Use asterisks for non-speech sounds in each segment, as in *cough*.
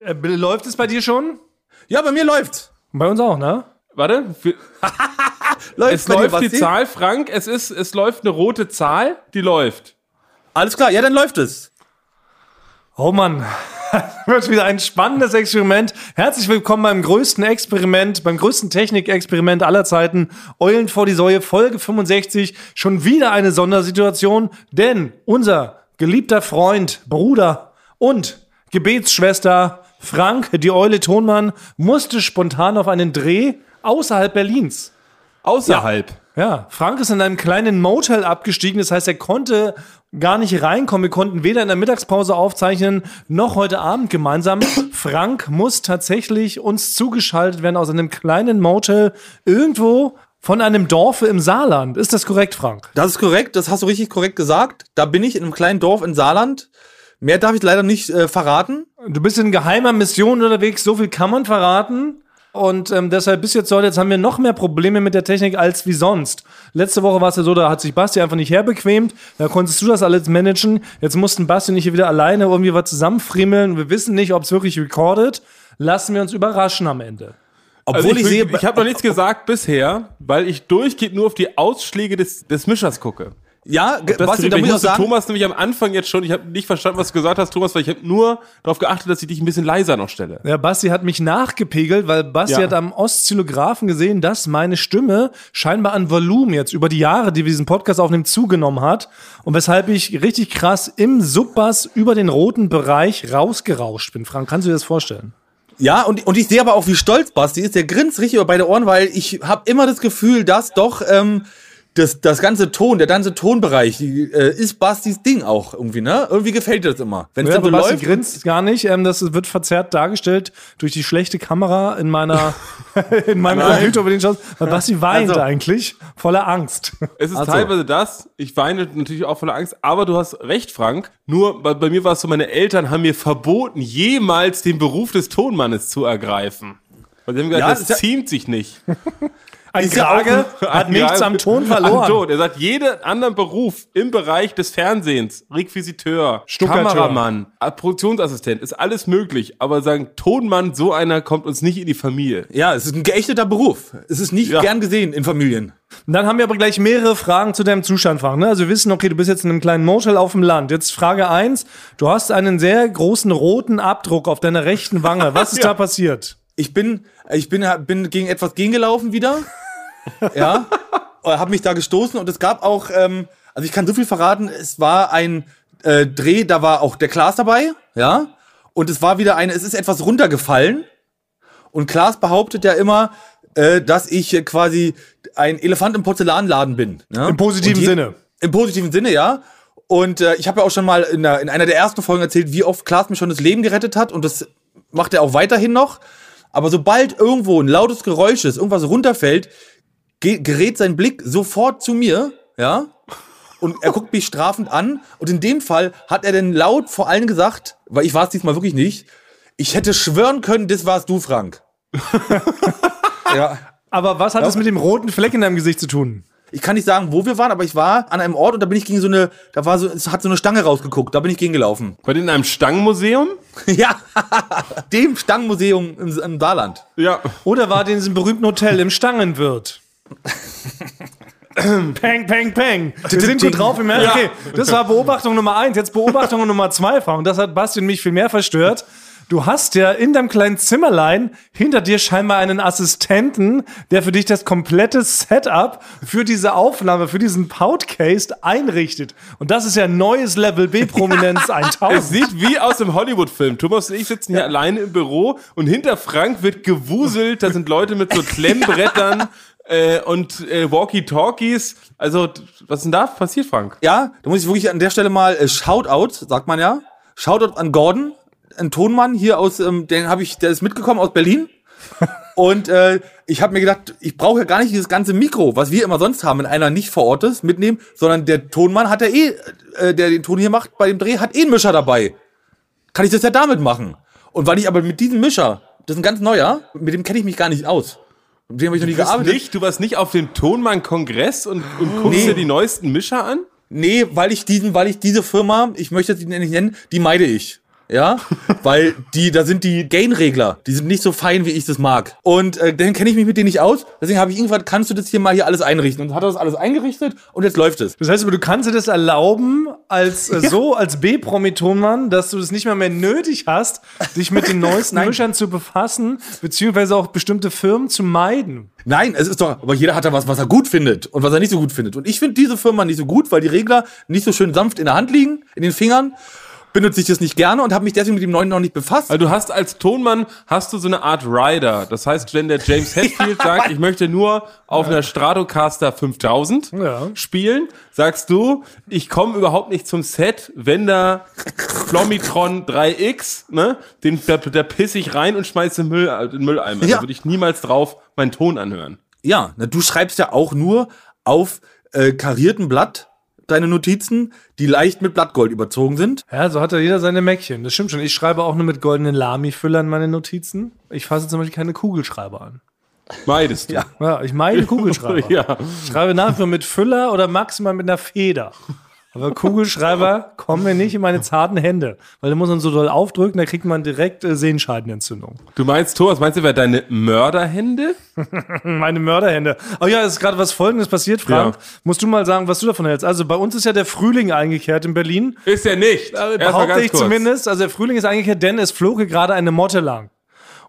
Äh, läuft es bei dir schon? Ja, bei mir läuft's. Bei uns auch, ne? Warte. *laughs* Läuft es läuft die? Zahl, Frank. Es ist, es läuft eine rote Zahl, die läuft. Alles klar, ja, dann läuft es. Oh Mann. *laughs* Wird wieder ein spannendes Experiment. Herzlich willkommen beim größten Experiment, beim größten Technikexperiment aller Zeiten. Eulen vor die Säue, Folge 65. Schon wieder eine Sondersituation, denn unser geliebter Freund, Bruder und Gebetsschwester Frank, die Eule Tonmann, musste spontan auf einen Dreh außerhalb Berlins. Außerhalb. Ja, Frank ist in einem kleinen Motel abgestiegen. Das heißt, er konnte gar nicht reinkommen. Wir konnten weder in der Mittagspause aufzeichnen, noch heute Abend gemeinsam. *coughs* Frank muss tatsächlich uns zugeschaltet werden aus einem kleinen Motel irgendwo von einem Dorfe im Saarland. Ist das korrekt, Frank? Das ist korrekt, das hast du richtig korrekt gesagt. Da bin ich in einem kleinen Dorf in Saarland. Mehr darf ich leider nicht äh, verraten. Du bist in geheimer Mission unterwegs. So viel kann man verraten. Und ähm, deshalb bis jetzt heute, jetzt haben wir noch mehr Probleme mit der Technik als wie sonst. Letzte Woche war es ja so, da hat sich Basti einfach nicht herbequemt. Da konntest du das alles managen. Jetzt mussten Basti und ich hier wieder alleine irgendwie was zusammenfriemeln. Wir wissen nicht, ob es wirklich recordet. Lassen wir uns überraschen am Ende. Obwohl Also ich, sehe, ich habe noch nichts gesagt bisher, weil ich durchgehend nur auf die Ausschläge des, des Mischers gucke. Ja, da ich muss ich auch sagen, Thomas nämlich am Anfang jetzt schon, ich habe nicht verstanden, was du gesagt hast, Thomas, weil ich habe nur darauf geachtet, dass ich dich ein bisschen leiser noch stelle. Ja, Basti hat mich nachgepegelt, weil Basti Ja. hat am Oszillographen gesehen, dass meine Stimme scheinbar an Volumen jetzt über die Jahre, die wir diesen Podcast aufnehmen, zugenommen hat. Und weshalb ich richtig krass im Subbass über den roten Bereich rausgerauscht bin. Frank, kannst du dir das vorstellen? ja, und, und ich sehe aber auch, wie stolz Basti ist. Der grinst richtig über beide Ohren, weil ich habe immer das Gefühl, dass doch ähm, das, das ganze Ton, der ganze Tonbereich, äh, ist Bastis Ding auch irgendwie, ne? Irgendwie gefällt dir das immer. Wenn es Ja, dann so Basti läuft. grinst gar nicht. Ähm, das wird verzerrt dargestellt durch die schlechte Kamera in meiner *laughs* in meinem Nein. Computer, über den Schaust. Weil Basti weint Also- eigentlich voller Angst. Es ist Also. teilweise das, ich weine natürlich auch voller Angst, aber du hast recht, Frank. Nur bei, bei mir war es so, meine Eltern haben mir verboten, jemals den Beruf des Tonmannes zu ergreifen. Weil sie haben gesagt, Ja, das ja- ziemt sich nicht. *laughs* Ein *laughs* ja Krage hat nichts am Ton Am verloren. Ton. Er sagt, jeden anderen Beruf im Bereich des Fernsehens, Requisiteur, Stuckateur. Kameramann, äh, Produktionsassistent, ist alles möglich. Aber sagen, Tonmann, so einer kommt uns nicht in die Familie. Ja, es ist ein geächteter Beruf. Es ist nicht Ja. gern gesehen in Familien. Und dann haben wir aber gleich mehrere Fragen zu deinem Zustand, Frank. Ne? Also wir wissen, okay, du bist jetzt in einem kleinen Motel auf dem Land. Jetzt Frage eins: Du hast einen sehr großen roten Abdruck auf deiner rechten Wange. Was ist *laughs* da passiert? Ich bin, ich bin, bin gegen etwas gegengelaufen wieder. *laughs* ja. Habe mich da gestoßen und es gab auch, ähm, also ich kann so viel verraten, es war ein äh, Dreh, da war auch der Klaas dabei, ja. Und es war wieder eine, es ist etwas runtergefallen. Und Klaas behauptet ja immer, äh, dass ich äh, quasi ein Elefant im Porzellanladen bin. Ja? Im positiven je- Sinne. Im positiven Sinne, ja. Und äh, ich habe ja auch schon mal in, der, in einer der ersten Folgen erzählt, wie oft Klaas mir schon das Leben gerettet hat. Und das macht er auch weiterhin noch. Aber sobald irgendwo ein lautes Geräusch ist, irgendwas runterfällt, gerät sein Blick sofort zu mir, ja. Und er guckt mich strafend an. Und in dem Fall hat er dann laut vor allen gesagt, weil ich war es diesmal wirklich nicht, ich hätte schwören können, das warst du, Frank. *laughs* ja. Aber was hat es mit dem roten Fleck in deinem Gesicht zu tun? Ich kann nicht sagen, wo wir waren, aber ich war an einem Ort und da bin ich gegen so eine, da war so, es hat so eine Stange rausgeguckt, da bin ich gegen gelaufen. Bei dir in einem Stangenmuseum? *laughs* ja, dem Stangenmuseum im, im Saarland. Ja. Oder war der in diesem berühmten Hotel im Stangenwirt? Peng, peng, peng. Wir sind gut drauf. Wir merken, okay, das war Beobachtung Nummer eins. Jetzt Beobachtung Nummer zwei. Und das hat Basti und mich viel mehr verstört. Du hast ja in deinem kleinen Zimmerlein hinter dir scheinbar einen Assistenten, der für dich das komplette Setup für diese Aufnahme, für diesen Podcast einrichtet. Und das ist ja neues Level B-Prominenz *laughs* Es 1000. sieht wie aus dem Hollywood-Film. Thomas und ich sitzen hier alleine im Büro und hinter Frank wird gewuselt. Da sind Leute mit so Klemmbrettern äh, und äh, Walkie-Talkies. Also, was ist denn da passiert, Frank? Ja, da muss ich wirklich an der Stelle mal äh, Shoutout, sagt man ja. Shoutout an Gordon, ein Tonmann hier aus, ähm, den habe ich, der ist mitgekommen aus Berlin. *laughs* Und äh, ich habe mir gedacht, ich brauche ja gar nicht dieses ganze Mikro, was wir immer sonst haben, wenn einer nicht vor Ort ist, mitnehmen, sondern der Tonmann hat ja eh, äh, der den Ton hier macht bei dem Dreh, hat eh einen Mischer dabei. Kann ich das ja damit machen. Und weil ich aber mit diesem Mischer, das ist ein ganz neuer, mit dem kenne ich mich gar nicht aus. Mit dem habe ich noch nie Du warst, gearbeitet. nicht, du warst nicht auf dem Tonmann-Kongress und, und guckst Nee. dir die neuesten Mischer an? Nee, weil ich diesen, weil ich diese Firma, ich möchte sie nicht nennen, die meide ich. Ja, weil die, da sind die Gain-Regler, die sind nicht so fein, wie ich das mag. Und äh, dann kenne ich mich mit denen nicht aus. Deswegen habe ich irgendwann, kannst du das hier mal hier alles einrichten? Und hat er das alles eingerichtet und jetzt läuft es. Das heißt aber, du kannst dir das erlauben, als äh, *laughs* so als B-Promi-Tonmann, dass du das nicht mal mehr nötig hast, dich mit den neuesten. *laughs* Mischern zu befassen, beziehungsweise auch bestimmte Firmen zu meiden. Nein, es ist doch, aber jeder hat da was, was er gut findet und was er nicht so gut findet. Und ich finde diese Firma nicht so gut, weil die Regler nicht so schön sanft in der Hand liegen, in den Fingern. Benutze ich das nicht gerne und habe mich deswegen mit dem neuen noch nicht befasst. Also du hast als Tonmann hast du so eine Art Rider. Das heißt, wenn der James *laughs* Hetfield sagt, ich möchte nur auf einer Stratocaster 5000 Ja. spielen, sagst du, ich komme überhaupt nicht zum Set, wenn da Flomitron 3X, ne, den da, da piss ich rein und schmeiße in Müll, den Mülleimer. Ja. Da würde ich niemals drauf meinen Ton anhören. Ja, na, du schreibst ja auch nur auf äh, kariertem Blatt deine Notizen, die leicht mit Blattgold überzogen sind. Ja, so hat ja jeder seine Mäckchen. Das stimmt schon. Ich schreibe auch nur mit goldenen Lami-Füllern meine Notizen. Ich fasse zum Beispiel keine Kugelschreiber an. Meidest du. Ja. Ja, ich meide Kugelschreiber. *laughs* Ja. Ich schreibe nach wie vor mit Füller oder maximal mit einer Feder. Aber Kugelschreiber kommen mir nicht in meine zarten Hände, weil da muss man so doll aufdrücken, da kriegt man direkt äh, Sehenscheidenentzündung. Du meinst, Thomas, meinst du, wer deine Mörderhände? *laughs* Meine Mörderhände. Oh ja, es ist gerade was Folgendes passiert, Frank. Ja. Musst du mal sagen, was du davon hältst. Also bei uns ist ja der Frühling eingekehrt in Berlin. Ist er nicht. Behaupte ich kurz. zumindest. Also der Frühling ist eingekehrt, denn es flog gerade eine Motte lang.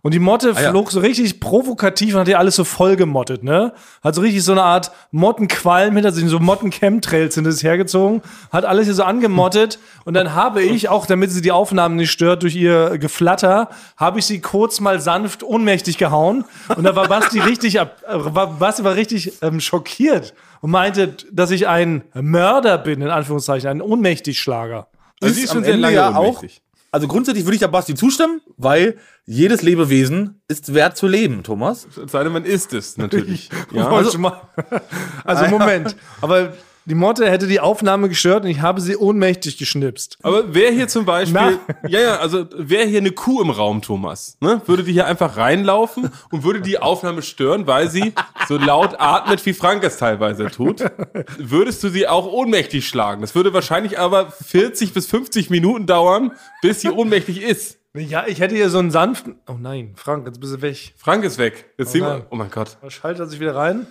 Und die Motte ja. flog so richtig provokativ und hat ja alles so voll gemottet, ne? Hat so richtig so eine Art Mottenqualm hinter sich, so Motten-Chemtrails sind es hergezogen, hat alles hier so angemottet und dann habe ich, auch damit sie die Aufnahmen nicht stört durch ihr Geflatter, habe ich sie kurz mal sanft ohnmächtig gehauen und da war Basti richtig, ab, äh, Basti war richtig ähm, schockiert und meinte, dass ich ein Mörder bin, in Anführungszeichen, ein Ohnmächtigschlager. Also sie ist am schon sehr Ende lange ja auch. Also grundsätzlich würde ich ja Basti zustimmen, weil jedes Lebewesen ist wert zu leben, Thomas. Es sei denn, man isst es natürlich. *laughs* Ja. Also, *laughs* also Moment. Aber die Motte hätte die Aufnahme gestört und ich habe sie ohnmächtig geschnipst. Aber wer hier zum Beispiel, *laughs* ja, ja, also wer hier eine Kuh im Raum, Thomas, ne, würde die hier einfach reinlaufen und würde die Aufnahme stören, weil sie so laut atmet, wie Frank es teilweise tut, würdest du sie auch ohnmächtig schlagen. Das würde wahrscheinlich aber 40 bis 50 Minuten dauern, bis sie ohnmächtig ist. Ja, ich hätte hier so einen sanften. Oh nein, Frank, jetzt bist du weg. Frank ist weg. Jetzt sehen nein. wir, oh mein Gott. Schaltet er sich wieder rein?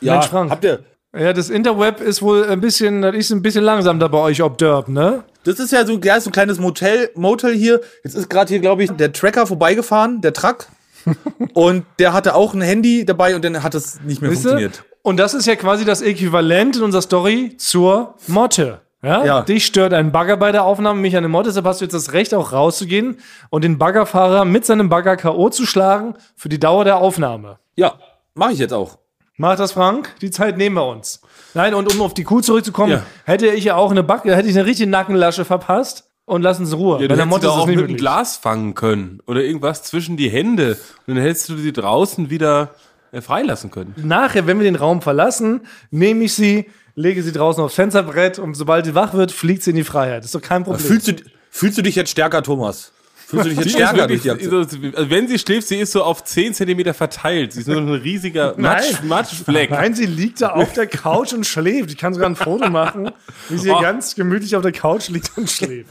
Ja, Mensch, Frank. habt ihr. Ja, das Interweb ist wohl ein bisschen, das ist ein bisschen langsam da bei euch, ob Derb, ne? Das ist ja so, ja, so ein kleines Motel, Motel hier. Jetzt ist gerade hier, glaube ich, der Tracker vorbeigefahren, der Truck. *laughs* und der hatte auch ein Handy dabei und dann hat es nicht mehr Wisst funktioniert. Und das ist ja quasi das Äquivalent in unserer Story zur Motte. Ja? Ja. Dich stört ein Bagger bei der Aufnahme, mich eine Motte, deshalb hast du jetzt das Recht, auch rauszugehen und den Baggerfahrer mit seinem Bagger K.O. zu schlagen für die Dauer der Aufnahme. Ja, mache ich jetzt auch. Macht das, Frank? Die Zeit nehmen wir uns. Nein, und um auf die Kuh zurückzukommen, Ja. hätte ich ja auch eine Backe, hätte ich eine richtige Nackenlasche verpasst und lassen Sie Ruhe. Ja, du der hättest es auch mit einem möglich. Glas fangen können oder irgendwas zwischen die Hände und dann hättest du sie draußen wieder äh, freilassen können. Nachher, wenn wir den Raum verlassen, nehme ich sie, lege sie draußen aufs Fensterbrett und sobald sie wach wird, fliegt sie in die Freiheit. Das ist doch kein Problem. Fühlst du, fühlst du dich jetzt stärker, Thomas? Fühlst du dich jetzt ist stärker durch wirklich, also wenn sie schläft, sie ist so auf 10 Zentimeter verteilt. Sie ist nur ein riesiger *laughs* Matsch. Matschfleck. Nein, sie liegt da auf der Couch und schläft. Ich kann sogar ein Foto machen, wie sie hier Oh. ganz gemütlich auf der Couch liegt und schläft.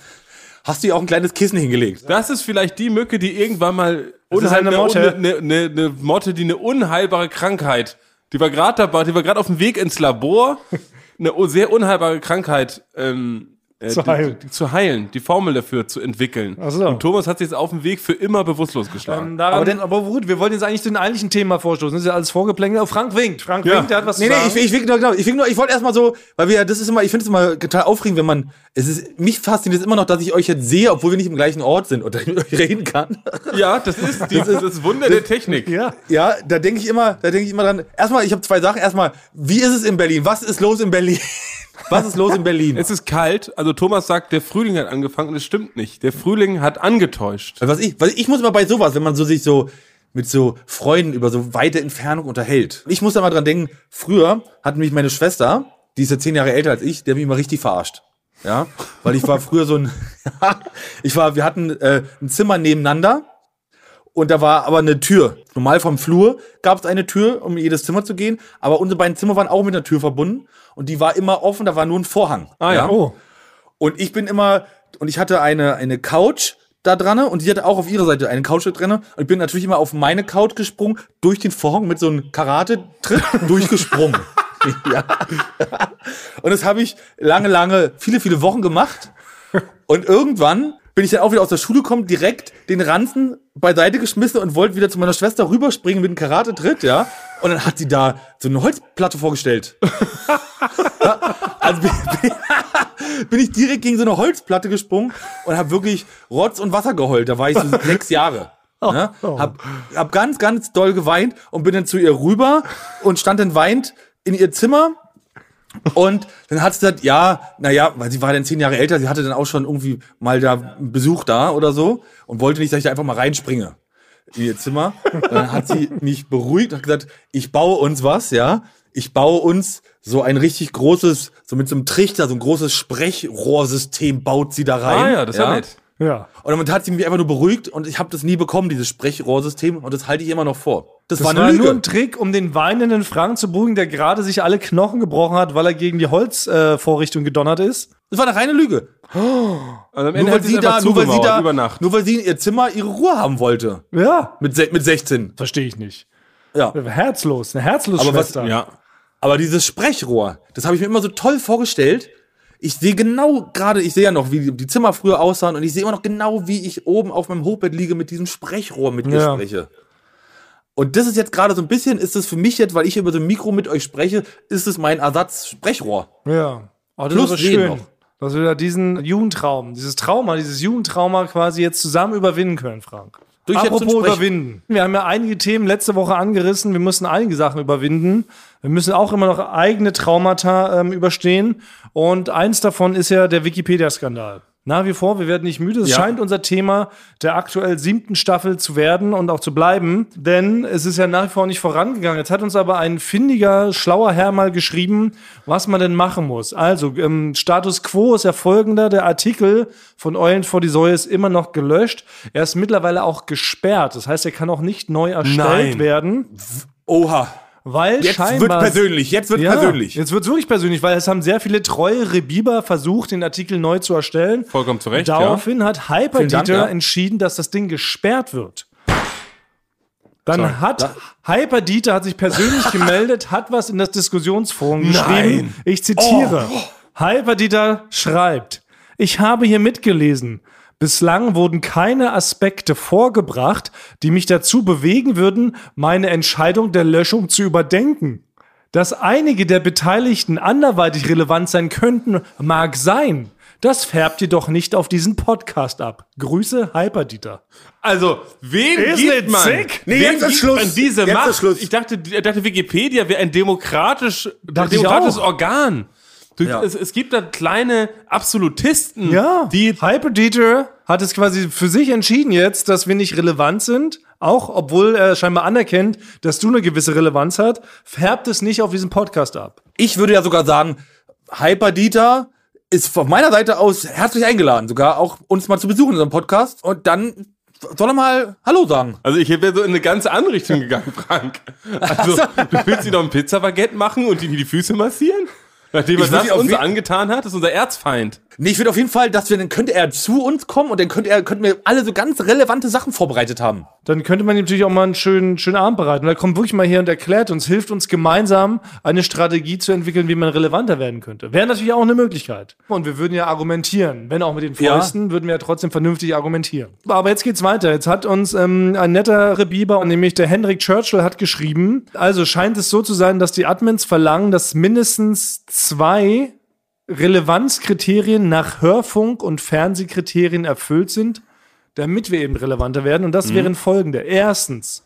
Hast du ihr auch ein kleines Kissen hingelegt? Das ist vielleicht die Mücke, die irgendwann mal Das ist eine Motte. Eine, eine, eine Motte, die eine unheilbare Krankheit, die war gerade dabei, die war gerade auf dem Weg ins Labor, *laughs* eine sehr unheilbare Krankheit ähm, äh, Zu heilen. Die, zu heilen, die Formel dafür zu entwickeln. Ach so. Und Thomas hat sich jetzt auf dem Weg für immer bewusstlos geschlagen. Ähm, daran, Aber denn- aber gut, wir wollen jetzt eigentlich zu den eigentlichen Thema vorstoßen. Das ist ja alles vorgeplänkelt. Oh, Frank winkt. Frank Ja. winkt, der hat was Nee, zu nee, sagen. ich, ich, will- genau, ich, nur, ich wollte erstmal so, weil wir, das ist immer, ich finde es immer total aufregend, wenn man, es ist, mich fasziniert es immer noch, dass ich euch jetzt sehe, obwohl wir nicht im gleichen Ort sind ich *laughs* mit euch reden kann. ja, das ist, die, das, ist das Wunder der Technik. ja. Ja, da denke ich immer, da denke ich immer dran. Erstmal, ich habe zwei Sachen. Erstmal, wie ist es in Berlin? Was ist los in Berlin? Was ist los in Berlin? Es ist kalt, also Thomas sagt, der Frühling hat angefangen und es stimmt nicht. Der Frühling hat angetäuscht. was ich, was ich muss immer bei sowas, wenn man so sich so mit so Freunden über so weite Entfernung unterhält. Ich muss da mal dran denken, früher hat mich meine Schwester, die ist ja zehn Jahre älter als ich, der hat mich immer richtig verarscht. Ja, weil ich war früher so ein, *laughs* ich war, wir hatten äh, ein Zimmer nebeneinander und da war aber eine Tür. Normal vom Flur gab es eine Tür, um in jedes Zimmer zu gehen, aber unsere beiden Zimmer waren auch mit einer Tür verbunden und die war immer offen, da war nur ein Vorhang. Ah ja. Oh. Und ich bin immer, und ich hatte eine, eine Couch da dran und die hatte auch auf ihrer Seite eine Couch da dran und ich bin natürlich immer auf meine Couch gesprungen, durch den Vorhang mit so einem Karate-Tritt *laughs* durchgesprungen. *laughs* ja. Und das habe ich lange, lange, viele, viele Wochen gemacht und irgendwann bin ich dann auch wieder aus der Schule gekommen, direkt den Ranzen beiseite geschmissen und wollte wieder zu meiner Schwester rüberspringen mit einem Karate-Tritt, ja. Und dann hat sie da so eine Holzplatte vorgestellt. also bin, bin, *laughs* bin ich direkt gegen so eine Holzplatte gesprungen und habe wirklich Rotz und Wasser geheult. Da war ich so *laughs* sechs Jahre. Ne? Hab, hab ganz, ganz doll geweint und bin dann zu ihr rüber und stand dann weint in ihr Zimmer und dann hat sie gesagt, ja, naja, weil sie war dann zehn Jahre älter, sie hatte dann auch schon irgendwie mal da einen Besuch da oder so und wollte nicht, dass ich da einfach mal reinspringe in ihr Zimmer. Und dann hat sie mich beruhigt und hat gesagt, ich baue uns was, ja. Ich baue uns so ein richtig großes, so mit so einem Trichter, so ein großes Sprechrohrsystem baut sie da rein. Ah ja, das ist ja nett. Ja. Und damit hat sie mich einfach nur beruhigt und ich habe das nie bekommen, dieses Sprechrohrsystem, und das halte ich immer noch vor. Das, Das war war, nur ein Trick, um den weinenden Frank zu beruhigen, der gerade sich alle Knochen gebrochen hat, weil er gegen die Holzvorrichtung äh, gedonnert ist. das war eine reine Lüge. *gasps* Am Ende Nur weil, sie da, nur, weil sie da, nur weil sie in ihr Zimmer ihre Ruhe haben wollte. Ja. Mit, mit 16. Verstehe ich nicht. Ja. Herzlos, eine herzlos Aber was- Schwester. Ja. Aber dieses Sprechrohr, das habe ich mir immer so toll vorgestellt. Ich sehe genau gerade, ich sehe ja noch, wie die Zimmer früher aussahen und ich sehe immer noch genau, wie ich oben auf meinem Hochbett liege mit diesem Sprechrohr mit ihr Ja. spreche. Und das ist jetzt gerade so ein bisschen, ist es für mich jetzt, weil ich über so ein Mikro mit euch spreche, ist es mein Ersatz-Sprechrohr. Ja. Oh, das Plus ist schön, noch. dass wir da diesen Jugendtraum, dieses Trauma, dieses Jugendtrauma quasi jetzt zusammen überwinden können, Frank. Durch Apropos überwinden. Wir haben ja einige Themen letzte Woche angerissen. Wir müssen einige Sachen überwinden. Wir müssen auch immer noch eigene Traumata ähm, überstehen. Und eins davon ist ja der Wikipedia-Skandal. Nach wie vor, wir werden nicht müde. Es Ja. scheint unser Thema der aktuell siebten Staffel zu werden und auch zu bleiben, denn es ist ja nach wie vor nicht vorangegangen. Jetzt hat uns aber ein findiger, schlauer Herr mal geschrieben, was man denn machen muss. Also, ähm, Status Quo ist ja folgender. Der Artikel von Eulen vor die Säue ist immer noch gelöscht. Er ist mittlerweile auch gesperrt. Das heißt, er kann auch nicht neu erstellt Nein. werden, Oha. Weil Jetzt scheinbar... wird persönlich, jetzt wird Ja, persönlich. Jetzt wird's wirklich persönlich, weil es haben sehr viele treue Rebiber versucht, den Artikel neu zu erstellen. Vollkommen zu Recht, ja. Daraufhin hat Hyperdieter ja. entschieden, dass das Ding gesperrt wird. Dann hat Hyperdieter hat sich persönlich *laughs* gemeldet, hat was in das Diskussionsforum geschrieben. Ich zitiere. Hyperdieter schreibt: Ich habe hier mitgelesen. Bislang wurden keine Aspekte vorgebracht, die mich dazu bewegen würden, meine Entscheidung der Löschung zu überdenken. Dass einige der Beteiligten anderweitig relevant sein könnten, mag sein. Das färbt jedoch nicht auf diesen Podcast ab. Grüße, Hyperdieter. Also, wen Ist gibt man? sick? Nee, wen jetzt ist gibt Schluss. man diese Jetzt Macht? Schluss. Ich dachte, dachte, Wikipedia wäre ein demokratisch, Dachte demokratisches. Organ. Du, Ja. es, es gibt da kleine Absolutisten, Ja, die Hyperdieter hat es quasi für sich entschieden jetzt, dass wir nicht relevant sind. Auch obwohl er scheinbar anerkennt, dass du eine gewisse Relevanz hast, färbt es nicht auf diesen Podcast ab. Ich würde ja sogar sagen, Hyperdieter ist von meiner Seite aus herzlich eingeladen, sogar auch uns mal zu besuchen in unserem Podcast. Und dann soll er mal Hallo sagen. Also ich wäre so in eine ganz andere Richtung gegangen, Frank. Also *laughs* du willst ihm noch ein Pizzabaguette machen und ihm die Füße massieren? Nachdem er das uns angetan hat, ist unser Erzfeind. Nee, ich würde auf jeden Fall, dass wir, dann könnte er zu uns kommen und dann könnte er, könnten wir alle so ganz relevante Sachen vorbereitet haben. Dann könnte man ihm natürlich auch mal einen schönen, schönen Abend bereiten. Und er kommt wirklich mal hier und erklärt uns, hilft uns gemeinsam eine Strategie zu entwickeln, wie man relevanter werden könnte. Wäre natürlich auch eine Möglichkeit. Und wir würden ja argumentieren. Wenn auch mit den Ja. Fäusten, würden wir ja trotzdem vernünftig argumentieren. Aber jetzt geht's weiter. Jetzt hat uns ähm, ein netter Rebiber, nämlich der Henrik Churchill, hat geschrieben, also scheint es so zu sein, dass die Admins verlangen, dass mindestens zwei Relevanzkriterien nach Hörfunk- und Fernsehkriterien erfüllt sind, damit wir eben relevanter werden. Und das wären folgende. Erstens,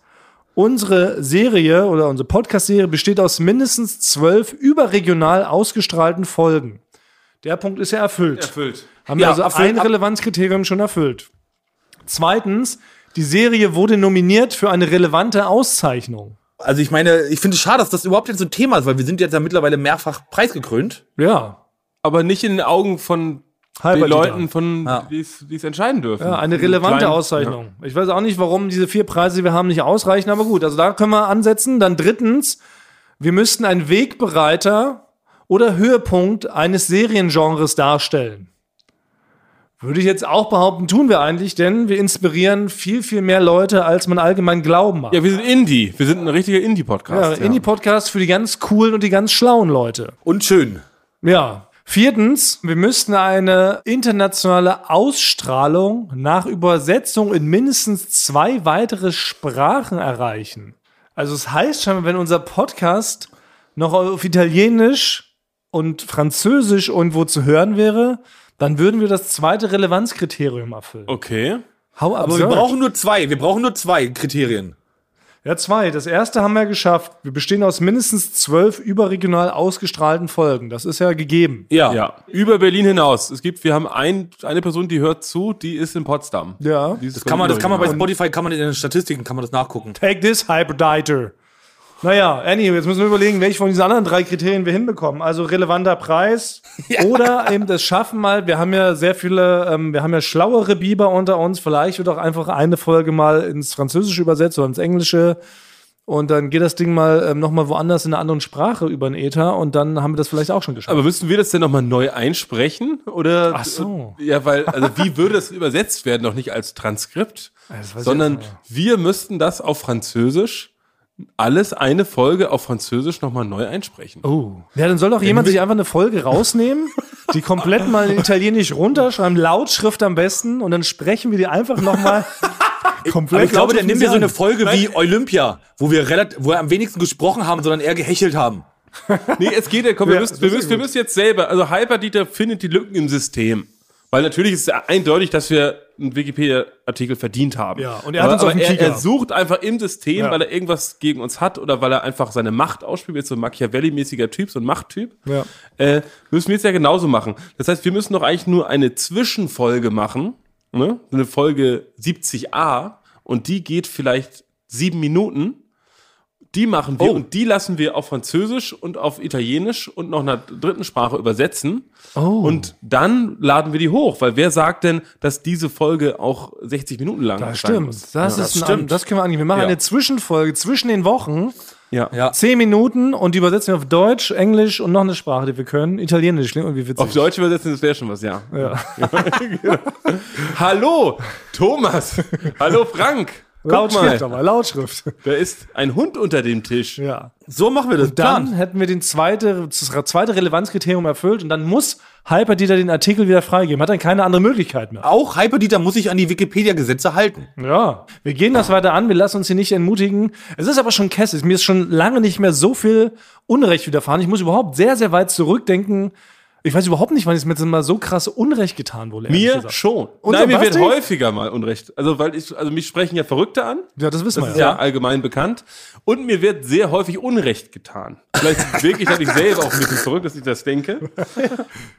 unsere Serie oder unsere Podcast-Serie besteht aus mindestens zwölf überregional ausgestrahlten Folgen. Der Punkt ist ja erfüllt. Erfüllt. Haben Ja, wir also erfüllt. ein Relevanzkriterium schon erfüllt. Zweitens, die Serie wurde nominiert für eine relevante Auszeichnung. Also ich meine, ich finde es schade, dass das überhaupt jetzt so ein Thema ist, weil wir sind jetzt ja mittlerweile mehrfach preisgekrönt. Ja. Aber nicht in den Augen von den Leuten, von Ja. die es entscheiden dürfen. Ja, eine relevante kleinen- Auszeichnung. Ich weiß auch nicht, warum diese vier Preise, die wir haben, nicht ausreichen, aber gut, also da können wir ansetzen. Dann drittens, wir müssten einen Wegbereiter oder Höhepunkt eines Seriengenres darstellen. Würde ich jetzt auch behaupten, tun wir eigentlich, denn wir inspirieren viel, viel mehr Leute, als man allgemein glauben mag. Ja, wir sind Indie. Wir sind ein richtiger Indie-Podcast. Ja, Indie-Podcast für die ganz coolen und die ganz schlauen Leute. Und schön. Ja. Viertens, wir müssten eine internationale Ausstrahlung nach Übersetzung in mindestens zwei weitere Sprachen erreichen. Also es heißt schon, wenn unser Podcast noch auf Italienisch und Französisch irgendwo zu hören wäre, dann würden wir das zweite Relevanzkriterium erfüllen. Okay. How Aber wir brauchen nur zwei. Wir brauchen nur zwei Kriterien. Ja, zwei. Das erste haben wir geschafft. Wir bestehen aus mindestens zwölf überregional ausgestrahlten Folgen. Das ist ja gegeben. Ja. Ja, über Berlin hinaus. Es gibt, wir haben ein, eine Person, die hört zu, die ist in Potsdam. Ja. Das kann man, das kann man bei. Spotify, kann man in den Statistiken, kann man das nachgucken. Take this, Hyperdieter. Naja, Annie, jetzt müssen wir überlegen, welche von diesen anderen drei Kriterien wir hinbekommen. Also relevanter Preis *laughs* oder eben das Schaffen mal. Wir haben ja sehr viele, ähm, wir haben ja schlauere Biber unter uns. Vielleicht wird auch einfach eine Folge mal ins Französische übersetzt oder ins Englische. Und dann geht das Ding mal ähm, nochmal woanders in einer anderen Sprache über den Äther und dann haben wir das vielleicht auch schon geschafft. Aber müssen wir das denn nochmal neu einsprechen? Oder? Ach so. Ja, weil, also wie würde das übersetzt werden? Noch nicht als Transkript, sondern wir müssten das auf Französisch, alles eine Folge auf Französisch nochmal neu einsprechen. Oh. Ja, dann soll doch jemand sich einfach eine Folge rausnehmen, *laughs* die komplett mal in Italienisch runterschreiben, Lautschrift am besten, und dann sprechen wir die einfach nochmal *laughs* komplett Aber ich glaube, der laut nimmt ja so eine. Folge wie Olympia, wo wir relativ, wo wir am wenigsten gesprochen haben, sondern eher gehechelt haben. Nee, es geht ja, komm, wir, Ja, müssen, wir, müssen, wir müssen jetzt selber, also Hyperdieter findet die Lücken im System. Weil natürlich ist es eindeutig, dass wir einen Wikipedia-Artikel verdient haben. Ja, und er hat aber, uns auf aber dem er, Kicker. er sucht einfach im System, Ja. weil er irgendwas gegen uns hat oder weil er einfach seine Macht ausspielt, jetzt so ein Machiavelli-mäßiger Typ, so ein Machttyp. Ja. Äh, müssen wir jetzt ja genauso machen. Das heißt, wir müssen doch eigentlich nur eine Zwischenfolge machen, ne? eine Folge 70a und die geht vielleicht sieben Minuten. Die machen wir Oh. und die lassen wir auf Französisch und auf Italienisch und noch einer dritten Sprache übersetzen. Oh. Und dann laden wir die hoch, weil wer sagt denn, dass diese Folge auch 60 Minuten lang Das sein stimmt. muss? Das, ja. ist das ein, stimmt. das können wir angehen. Wir machen Ja. eine Zwischenfolge zwischen den Wochen, ja. Ja. zehn Minuten, und die übersetzen wir auf Deutsch, Englisch und noch eine Sprache, die wir können. Italienisch, klingt irgendwie witzig. Auf Deutsch übersetzen, das wäre schon was, ja. ja. *laughs* Hallo, Thomas. *laughs* Hallo, Frank. Lautschrift aber, Lautschrift. da ist ein Hund unter dem Tisch. Ja. So machen wir das. Dann Plan. hätten wir den zweite, das zweite Relevanzkriterium erfüllt und dann muss Hyperdieter den Artikel wieder freigeben. Hat dann keine andere Möglichkeit mehr. Auch Hyperdieter muss sich an die Wikipedia-Gesetze halten. Ja, wir gehen das weiter an, wir lassen uns hier nicht entmutigen. Es ist aber schon kässig. Mir ist schon lange nicht mehr so viel Unrecht widerfahren. Ich muss überhaupt sehr, sehr weit zurückdenken. Ich weiß überhaupt nicht, wann es mir jetzt mal so krass Unrecht getan wurde. Mir gesagt. schon. Und Nein, mir wird häufiger mal Unrecht. Also, weil ich, also mich sprechen ja Verrückte an. Ja, das wissen Das wir ist ja allgemein bekannt. Und mir wird sehr häufig Unrecht getan. Vielleicht *laughs* wirklich, dass ich selber auch ein bisschen verrückt, dass ich das denke.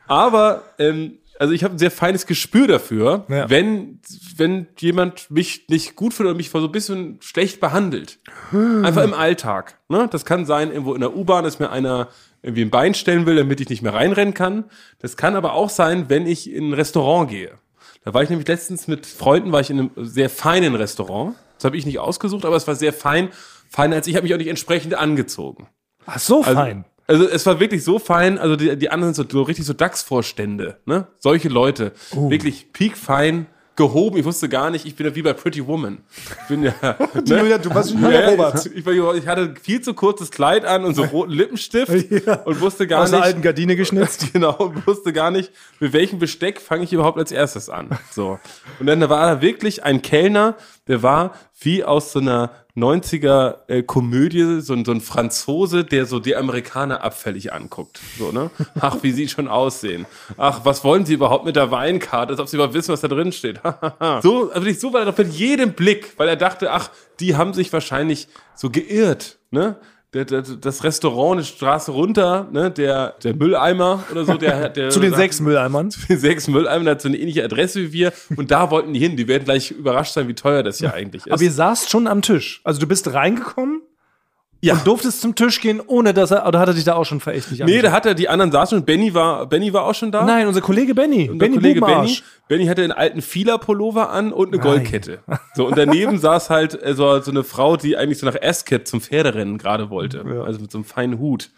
Aber, ähm, also ich habe ein sehr feines Gespür dafür, Ja. wenn, wenn jemand mich nicht gut findet oder mich so ein bisschen schlecht behandelt. Einfach im Alltag. Ne? Das kann sein, irgendwo in der U-Bahn, dass mir einer irgendwie ein Bein stellen will, damit ich nicht mehr reinrennen kann. Das kann aber auch sein, wenn ich in ein Restaurant gehe. Da war ich nämlich letztens mit Freunden, war ich in einem sehr feinen Restaurant. Das habe ich nicht ausgesucht, aber es war sehr fein. Fein als ich habe mich auch nicht entsprechend angezogen. Ach, so Also, fein. Also es war wirklich so fein, also die, die anderen sind so, so richtig so DAX-Vorstände, ne? Solche Leute. Oh. Wirklich peakfein gehoben. Ich wusste gar nicht, ich bin ja wie bei Pretty Woman. Ich bin ja. *laughs* ne? du warst Ja, ja, ich, war, ich hatte viel zu kurzes Kleid an und so *laughs* roten Lippenstift Ja. und wusste gar Aus nicht. alten Gardine geschnitzt. *laughs* Genau, und wusste gar nicht, mit welchem Besteck fange ich überhaupt als erstes an. So. Und dann war da wirklich ein Kellner, der war wie aus so einer 90er äh, Komödie, so, ein- so ein Franzose, der so die Amerikaner abfällig anguckt. So, ne? Ach, wie sie schon aussehen. Ach, was wollen sie überhaupt mit der Weinkarte? Als ob sie überhaupt wissen, was da drin steht. *laughs* so, also wirklich so war er doch mit jedem Blick, weil er dachte, ach, die haben sich wahrscheinlich so geirrt, ne? Der, der, das Restaurant eine Straße runter, ne, der, der Mülleimer oder so, der, der *laughs* *laughs* Zu den sechs Mülleimern. die sechs Mülleimer hat so eine ähnliche Adresse wie wir und da wollten die hin. Die werden gleich überrascht sein, wie teuer das ja eigentlich ist. Aber ihr saßt schon am Tisch. Also du bist reingekommen Ja. Und durftest zum Tisch gehen, ohne dass er, oder hat er dich da auch schon verächtlich Nee, da hat er die anderen saßen schon. Benny war, Benny war auch schon da. Nein, unser Kollege Benny. Und Benny Kollege Benny. Benny hatte einen alten Fila-Pullover an und eine Goldkette. So, und daneben *laughs* saß halt äh, so, so eine Frau, die eigentlich so nach Ascot zum Pferderennen gerade wollte. Also mit so einem feinen Hut.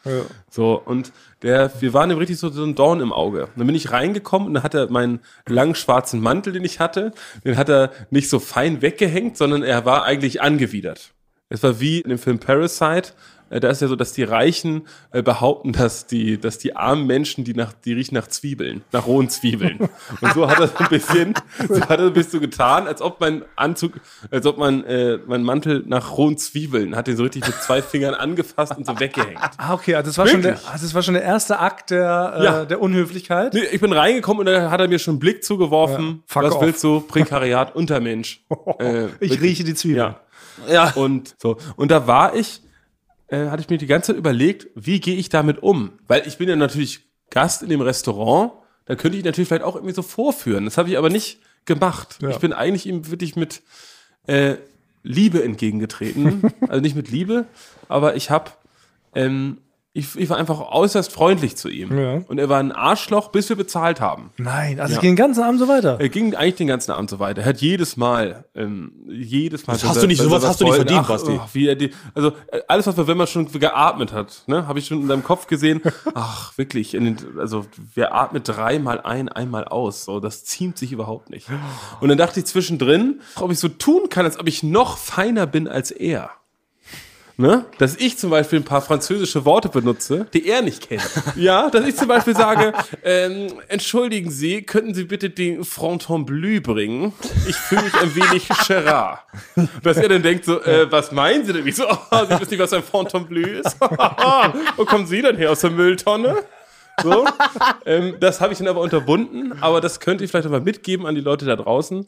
So, und der, wir waren ihm richtig so, so ein Dorn im Auge. Dann bin ich reingekommen und dann hat er meinen langen schwarzen Mantel, den ich hatte, den hat er nicht so fein weggehängt, sondern er war eigentlich angewidert. Es war wie in dem Film Parasite. Äh, Da ist ja so, dass die Reichen äh, behaupten, dass die, dass die armen Menschen, die nach, die riechen nach Zwiebeln, nach rohen Zwiebeln. Und so hat er so ein bisschen, so hat er ein bisschen getan, als ob mein Anzug, als ob mein, äh, mein Mantel nach rohen Zwiebeln, hat den so richtig mit zwei Fingern angefasst und so weggehängt. Ah, okay, also das war, schon der, also das war schon der erste Akt der, äh, Ja. der Unhöflichkeit. Nee, ich bin reingekommen und da hat er mir schon einen Blick zugeworfen. Ja, fuck Was off. willst du? Prekariat, Untermensch. *laughs* Äh, Ich rieche die Zwiebeln. Ja. Ja. Und so. Und da war ich, äh, hatte ich mir die ganze Zeit überlegt, wie gehe ich damit um? Weil ich bin ja natürlich Gast in dem Restaurant, da könnte ich natürlich vielleicht auch irgendwie so vorführen. Das habe ich aber nicht gemacht. Ja. Ich bin eigentlich ihm wirklich mit äh, Liebe entgegengetreten. *laughs* also nicht mit Liebe, aber ich habe ähm, ich, ich war einfach äußerst freundlich zu ihm. Ja. Und er war ein Arschloch, bis wir bezahlt haben. Nein, also Ja. es ging den ganzen Abend so weiter. Er ging eigentlich den ganzen Abend so weiter. Er hat jedes Mal, ähm, jedes Mal. Das hast du nicht- sowas hast du nicht verdient, Ach, Basti. ach, wie er die, also alles, was wir, wenn man schon geatmet hat, ne, habe ich schon in deinem Kopf gesehen. *laughs* Ach, wirklich. In den, also wer atmet dreimal ein, einmal aus. So, das ziemt sich überhaupt nicht. Und dann dachte ich zwischendrin, ob ich so tun kann, als ob ich noch feiner bin als er. Ne? Dass ich zum Beispiel ein paar französische Worte benutze, die er nicht kennt. *laughs* Ja, dass ich zum Beispiel sage, ähm, entschuldigen Sie, könnten Sie bitte den Fronton Bleu bringen? Ich fühle mich ein wenig Gerard. Dass er dann denkt so, äh, was meinen Sie denn? Ich so, oh, Sie wissen nicht, was ein Fronton Bleu ist? *laughs* Wo kommen Sie denn her? Aus der Mülltonne? So, ähm, das habe ich dann aber unterbunden, aber das könnte ich vielleicht noch mal mitgeben an die Leute da draußen,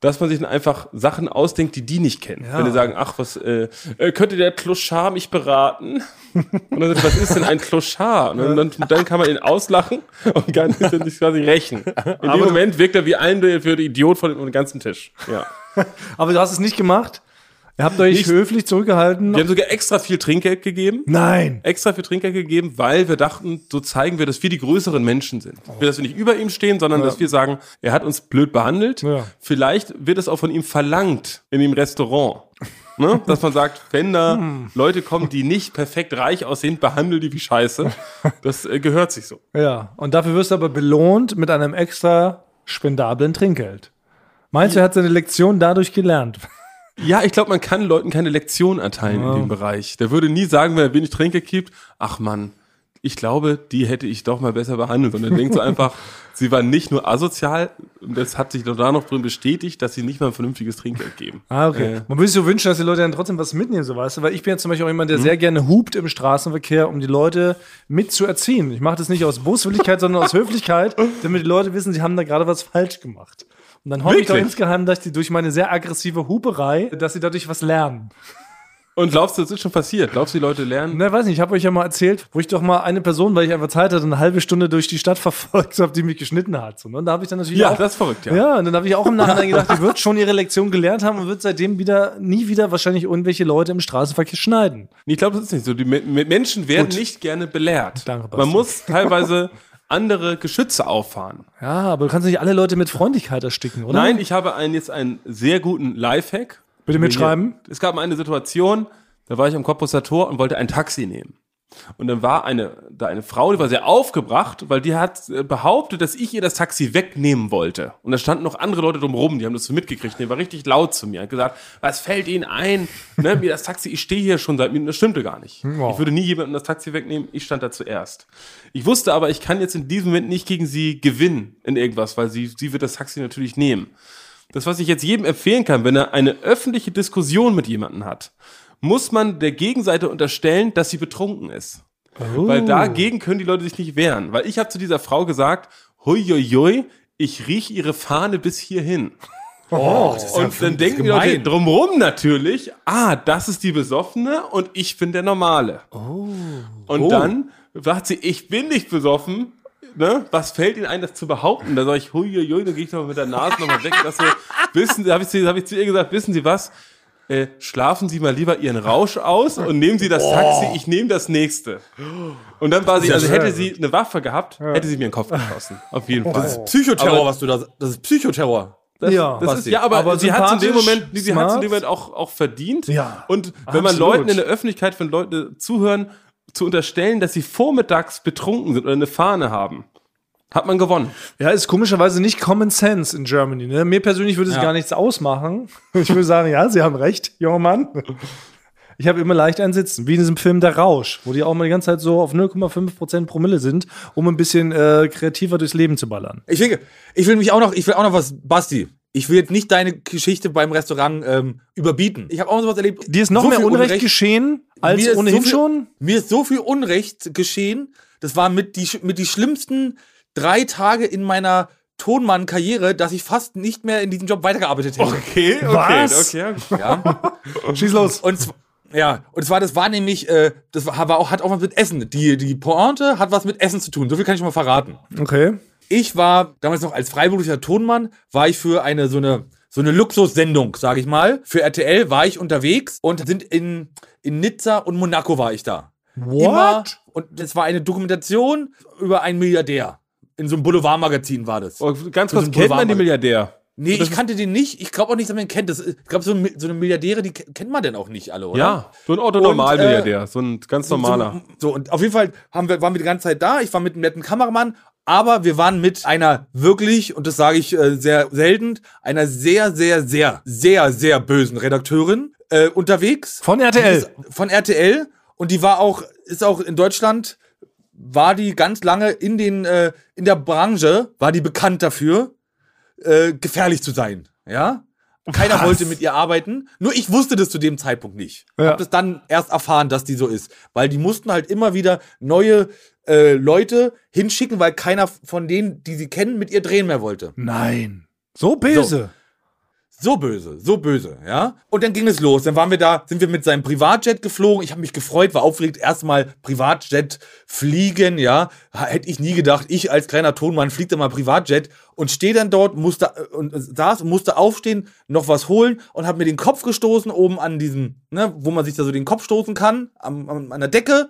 dass man sich dann einfach Sachen ausdenkt, die die nicht kennen. Wenn die sagen, ach, was, äh, äh, könnte der Clochard mich beraten? Und dann sagt, was ist denn ein Clochard? Und dann, dann, kann man ihn auslachen und kann sich quasi rächen. In dem Moment wirkt er wie ein für den Idiot von dem ganzen Tisch. Ja. *laughs* Aber du hast es nicht gemacht. Ihr habt euch Nicht- höflich zurückgehalten. Wir haben sogar extra viel Trinkgeld gegeben. Nein. extra für Trinkgeld gegeben, weil wir dachten, so zeigen wir, dass wir die größeren Menschen sind. Wir, dass wir nicht über ihm stehen, sondern dass wir sagen, er hat uns blöd behandelt. Ja. Vielleicht wird es auch von ihm verlangt in dem Restaurant. Ne? *laughs* Dass man sagt, wenn da Leute kommen, die nicht perfekt reich aussehen, behandel die wie Scheiße. Das äh, gehört sich so. Ja, und dafür wirst du aber belohnt mit einem extra spendablen Trinkgeld. Meinst du, er hat seine Lektion dadurch gelernt? Ja, ich glaube, man kann Leuten keine Lektion erteilen in dem Bereich. Der würde nie sagen, wenn er wenig Trinkgeld gibt, ach Mann, ich glaube, die hätte ich doch mal besser behandelt. Sondern er denkt so einfach, *laughs* sie war nicht nur asozial, und das hat sich doch da noch drin bestätigt, dass sie nicht mal ein vernünftiges Trinkgeld geben. Ah, okay. Äh. Man würde sich so wünschen, dass die Leute dann trotzdem was mitnehmen, so weißt du, weil ich bin ja zum Beispiel auch jemand, Mhm. der sehr gerne hupt im Straßenverkehr, um die Leute mitzuerziehen. Ich mache das nicht aus Boswilligkeit, sondern aus *laughs* Höflichkeit, damit die Leute wissen, sie haben da gerade was falsch gemacht. Und dann hoffe ich doch insgeheim, dass die durch meine sehr aggressive Huperei, dass sie dadurch was lernen. Und glaubst du, das ist schon passiert? Glaubst du, die Leute lernen? Na, weiß nicht, ich habe euch ja mal erzählt, wo ich doch mal eine Person, weil ich einfach Zeit hatte, eine halbe Stunde durch die Stadt *laughs* verfolgt habe, die mich geschnitten hat. Ne? Und da habe ich dann natürlich Ja, auch, das ist verrückt, ja. Ja, und dann habe ich auch im Nachhinein gedacht, die wird *laughs* schon ihre Lektion gelernt haben und wird seitdem wieder nie wieder wahrscheinlich irgendwelche Leute im Straßenverkehr schneiden. Ich glaube, das ist nicht so. Die Me- Me- Menschen werden Gut. nicht gerne belehrt. Danke, Basti. Man muss teilweise *laughs* andere Geschütze auffahren. Ja, aber du kannst nicht alle Leute mit Freundlichkeit ersticken, oder? Nein, ich habe einen, jetzt einen sehr guten Lifehack. Bitte mitschreiben. Es gab mal eine Situation, da war ich am Cottbusser Tor und wollte ein Taxi nehmen. Und dann war eine, da eine Frau, die war sehr aufgebracht, weil die hat äh, behauptet, dass ich ihr das Taxi wegnehmen wollte. Und da standen noch andere Leute drumherum, die haben das so mitgekriegt. Die war richtig laut zu mir. Hat gesagt, was fällt Ihnen ein? Ne, mir das Taxi, ich stehe hier schon seit Minuten. Das stimmte gar nicht. Wow. Ich würde nie jemandem das Taxi wegnehmen. Ich stand da zuerst. Ich wusste aber, ich kann jetzt in diesem Moment nicht gegen sie gewinnen in irgendwas, weil sie, sie wird das Taxi natürlich nehmen. Das, was ich jetzt jedem empfehlen kann, wenn er eine öffentliche Diskussion mit jemandem hat, muss man der Gegenseite unterstellen, dass sie betrunken ist. Weil dagegen können die Leute sich nicht wehren. Weil ich habe zu dieser Frau gesagt, hui, hui, hui, ich rieche ihre Fahne bis hierhin. Oh, Und dann denken die Leute drumrum natürlich, ah, das ist die Besoffene und ich bin der Normale. Oh. Und dann sagt sie, ich bin nicht besoffen. Ne? Was fällt Ihnen ein, das zu behaupten? Da sage ich, hui, hui, hui, dann gehe ich mal mit der Nase nochmal weg. Dass wir wissen, *laughs* da habe ich, hab ich zu ihr gesagt, wissen Sie was? Äh, schlafen Sie mal lieber Ihren Rausch aus und nehmen Sie das Taxi, ich nehme das nächste. Und dann war sie, also hätte sie eine Waffe gehabt, hätte sie mir den Kopf geschossen. Auf jeden Fall. Psychoterror, Aber- was du da, das ist Psychoterror. Das, Ja. das ist, ja, aber, Aber sie hat in dem Moment, sie hat in dem Moment auch, auch verdient. Ja, Und wenn man absolut. Leuten in der Öffentlichkeit, wenn Leute zuhören, zu unterstellen, dass sie vormittags betrunken sind oder eine Fahne haben, hat man gewonnen. Ja, ist komischerweise nicht Common Sense in Germany. Ne? Mir persönlich würde es Ja. gar nichts ausmachen. Ich würde sagen, ja, Sie haben recht, junger Mann. Ich habe immer leicht ein Sitzen, wie in diesem Film Der Rausch, wo die auch mal die ganze Zeit so auf 0,5% Promille sind, um ein bisschen äh, kreativer durchs Leben zu ballern. Ich will, ich will mich auch noch, ich will auch noch was, Basti. Ich will jetzt nicht deine Geschichte beim Restaurant ähm, überbieten. Ich habe auch sowas erlebt. Dir ist noch so mehr viel Unrecht, geschehen als Mir ist ohnehin so viel, schon? Mir ist so viel Unrecht geschehen. Das war mit die, mit die schlimmsten drei Tage in meiner Tonmann-Karriere, dass ich fast nicht mehr in diesem Job weitergearbeitet hätte. Okay, okay, Was? okay. Ja. Schieß los. Und ja, und zwar, das war nämlich, äh, das war, war auch, hat auch was mit Essen. Die, die Pointe hat was mit Essen zu tun. So viel kann ich schon mal verraten. Okay. Ich war damals noch als freiberuflicher Tonmann, war ich für eine so eine so eine Luxussendung, sage ich mal. Für RTL war ich unterwegs und sind in in Nizza und Monaco war ich da. Immer, What? und das war eine Dokumentation über einen Milliardär. In so einem Boulevardmagazin war das. Oh, ganz So kurz, ein kennt man den Milliardär? Nee, ich kannte den nicht. Ich glaube auch nicht, dass man ihn kennt. Das, ich glaube, so, so eine Milliardäre, die ke- kennt man denn auch nicht alle, oder? Ja, so ein Otto-Normal-Milliardär, so ein ganz normaler. So, so, und auf jeden Fall haben wir, waren wir die ganze Zeit da. Ich war mit einem netten Kameramann, aber wir waren mit einer wirklich, und das sage ich äh, sehr selten, einer sehr, sehr, sehr, sehr, sehr bösen Redakteurin äh, unterwegs. Von RTL. ist von RTL. Und die war auch, ist auch in Deutschland, war die ganz lange in den, äh, in der Branche, war die bekannt dafür, äh, gefährlich zu sein. Ja? Keiner Was? wollte mit ihr arbeiten. Nur ich wusste das zu dem Zeitpunkt nicht. Ja. Hab das dann erst erfahren, dass die so ist. Weil die mussten halt immer wieder neue äh, Leute hinschicken, weil keiner von denen, die sie kennen, mit ihr drehen mehr wollte. Nein. So böse. So böse, so böse, ja. Und dann ging es los. Dann waren wir da, sind wir mit seinem Privatjet geflogen. Ich habe mich gefreut, war aufgeregt. Erstmal Privatjet fliegen, ja. Hätte ich nie gedacht. Ich als kleiner Tonmann fliegt da mal Privatjet und stehe dann dort, musste äh, und äh, saß und musste aufstehen, noch was holen und habe mir den Kopf gestoßen oben an diesem, ne, wo man sich da so den Kopf stoßen kann, am, an der Decke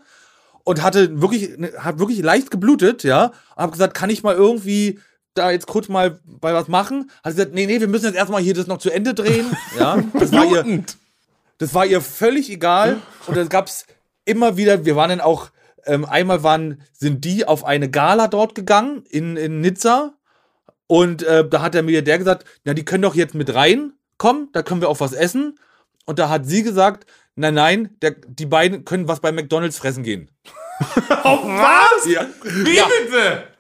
und hatte wirklich, ne, hat wirklich leicht geblutet, ja. Und hab gesagt, kann ich mal irgendwie da jetzt kurz mal bei was machen? Hat sie gesagt, nee, nee, wir müssen jetzt erstmal hier das noch zu Ende drehen, ja. *laughs* Das war ihr, das war ihr völlig egal. Und dann gab's immer wieder, wir waren dann auch, ähm, einmal waren, sind die auf eine Gala dort gegangen in, in Nizza. Und äh, da hat der Milliardär gesagt, na, die können doch jetzt mit rein kommen, da können wir auch was essen. Und da hat sie gesagt, nein, nein, der, die beiden können was bei McDonalds fressen gehen. *laughs* Was? Ja. Wie ja.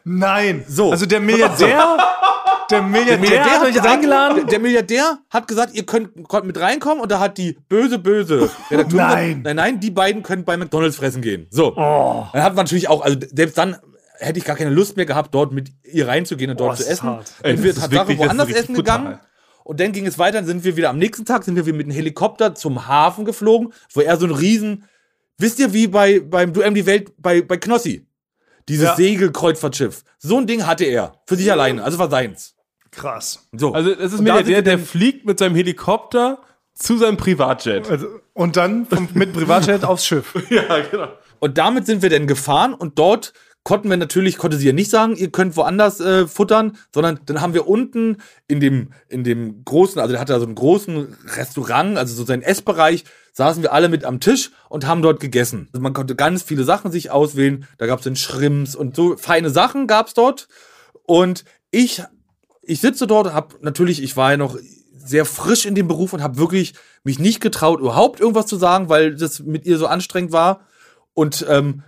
Nein. So. Also der Milliardär, der Milliardär, hat euch jetzt der, eingeladen. der Milliardär hat gesagt, ihr könnt, könnt mit reinkommen und da hat die böse, böse Redakteurin Nein. gesagt, nein, nein, die beiden können bei McDonalds fressen gehen. So. Dann hat man natürlich auch, also selbst dann hätte ich gar keine Lust mehr gehabt, dort mit ihr reinzugehen und dort Oh, zu essen. hart. Ey, Sind wir Tatsache wirklich- woanders essen brutal. gegangen. Und dann ging es weiter, dann sind wir wieder am nächsten Tag, sind wir wieder mit einem Helikopter zum Hafen geflogen, wo er so ein riesen, wisst ihr, wie bei, beim Duell die Welt bei, bei Knossi? Dieses Ja. Segelkreuzfahrtschiff. So ein Ding hatte er. Für sich alleine. Also war seins. Krass. So. Also, das ist wir der dann- fliegt mit seinem Helikopter zu seinem Privatjet. Also, und dann vom, mit Privatjet aufs Schiff. *laughs* Ja, genau. Und damit sind wir dann gefahren und dort konnten wir natürlich, konnte sie ja nicht sagen, ihr könnt woanders äh, futtern, sondern dann haben wir unten in dem, in dem großen, also der hatte da so einen großen Restaurant, also so seinen Essbereich, saßen wir alle mit am Tisch und haben dort gegessen. Also man konnte ganz viele Sachen sich auswählen, da gab es dann Shrimps und so feine Sachen gab's dort. Und ich, ich sitze dort, hab natürlich, ich war ja noch sehr frisch in dem Beruf und habe wirklich mich nicht getraut, überhaupt irgendwas zu sagen, weil das mit ihr so anstrengend war und ähm,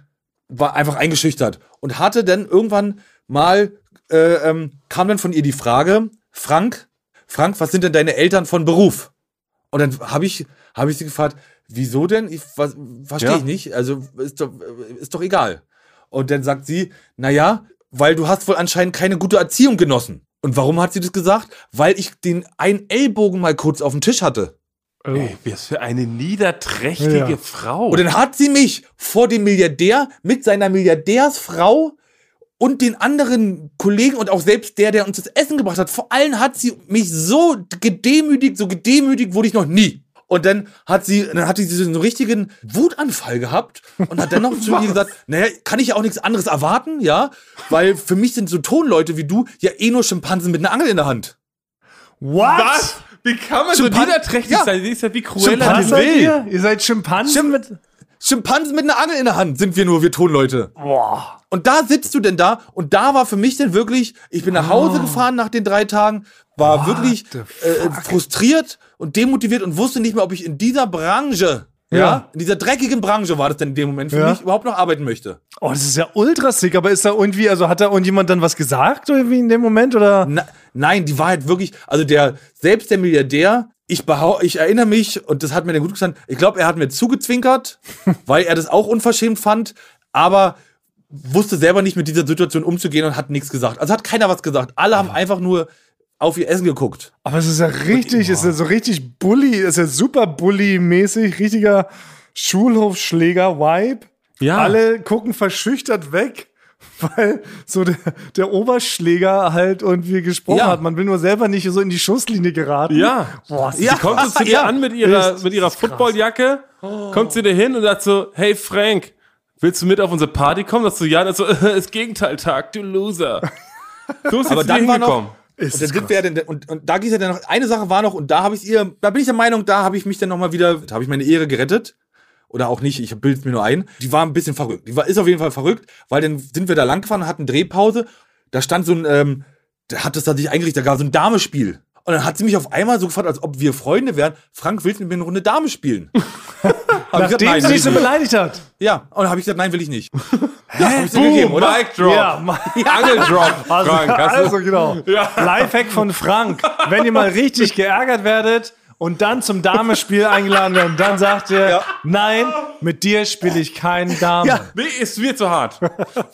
war einfach eingeschüchtert und hatte dann irgendwann mal äh, ähm, kam dann von ihr die Frage Frank Frank was sind denn deine Eltern von Beruf und dann habe ich habe ich sie gefragt wieso denn? Ich was verstehe Ja. ich nicht. Also ist doch ist doch egal. Und dann sagt sie na ja weil du hast wohl anscheinend keine gute Erziehung genossen. Und warum hat sie das gesagt? Weil ich den einen Ellbogen mal kurz auf dem Tisch hatte. Ey, was für eine niederträchtige Ja. Frau. Und dann hat sie mich vor dem Milliardär mit seiner Milliardärsfrau und den anderen Kollegen und auch selbst der, der uns das Essen gebracht hat, vor allem hat sie mich so gedemütigt, so gedemütigt wurde ich noch nie. Und dann hat sie, dann hat sie so einen richtigen Wutanfall gehabt und hat dann noch zu *laughs* ihr gesagt, naja, kann ich ja auch nichts anderes erwarten, ja? Weil für mich sind so Tonleute wie du ja eh nur Schimpansen mit einer Angel in der Hand. What? Was? Wie kann man so Schimpan- niederträchtig Ja. sein? Sie ist ja wie Cruella Was de seid Vil. ihr? Ihr seid Schimpansen Schim- mit. Schimpansen mit einer Angel in der Hand sind wir nur, wir Tonleute. Boah. Und da sitzt du denn da und da war für mich dann wirklich, ich bin nach Hause gefahren nach den drei Tagen, war wirklich the äh, frustriert und demotiviert und wusste nicht mehr, ob ich in dieser Branche, ja, Ja. in dieser dreckigen Branche war das denn in dem Moment für Ja. mich überhaupt noch arbeiten möchte. Oh, das ist ja ultra sick, aber ist da irgendwie, also hat da irgendjemand dann was gesagt irgendwie in dem Moment oder? Na, nein, die Wahrheit wirklich, also der, selbst der Milliardär, ich behau, ich erinnere mich, und das hat mir dann gut gesagt, ich glaube, er hat mir zugezwinkert, *laughs* weil er das auch unverschämt fand, aber wusste selber nicht mit dieser Situation umzugehen und hat nichts gesagt. Also hat keiner was gesagt. Alle haben einfach nur auf ihr Essen geguckt. Aber es ist ja richtig, ist ja so richtig Bully, ist ja super Bully-mäßig, richtiger Schulhofschläger-Vibe. Ja. Alle gucken verschüchtert weg, *laughs* weil so der, der Oberschläger halt irgendwie gesprochen Ja. hat. Man will nur selber nicht so in die Schusslinie geraten. Ja. Boah, Ja. Sie kommt dir Ja. an mit ihrer, mit ihrer. Footballjacke, kommt sie dir hin und sagt so, hey Frank, willst du mit auf unsere Party kommen? Sagst du, ja, dann so, *laughs* ist Gegenteiltag, du Loser. So ist Aber jetzt dann war noch- hingekommen. ist Und, dann es sind wir ja dann, und, und da ging ja dann noch, eine Sache war noch, und da habe ich ihr, da bin ich der Meinung, da habe ich mich dann nochmal wieder, da habe ich meine Ehre gerettet. Oder auch nicht, ich bilde es mir nur ein. Die war ein bisschen verrückt. Die war, ist auf jeden Fall verrückt, weil dann sind wir da lang gefahren, hatten Drehpause. Da stand so ein, ähm, da hat es da sich eingerichtet, da gab so ein Damespiel. Und dann hat sie mich auf einmal so gefragt, als ob wir Freunde wären. Frank, willst du mit mir eine Runde Dame spielen? *laughs* Gesagt, Nachdem nein, sie dich so beleidigt hat. Ja, und dann habe ich gesagt, nein, will ich nicht. *laughs* Ja, hab ich Boom, gegeben, oder? Mic Drop. Ja, *laughs* Angel Drop, Also, Frank. Also genau. Lifehack von Frank. Wenn ihr mal richtig geärgert werdet und dann zum Damespiel eingeladen werdet, dann sagt ihr, Ja. nein, mit dir spiele ich keinen Dame. Ja. Nee, ist mir zu hart.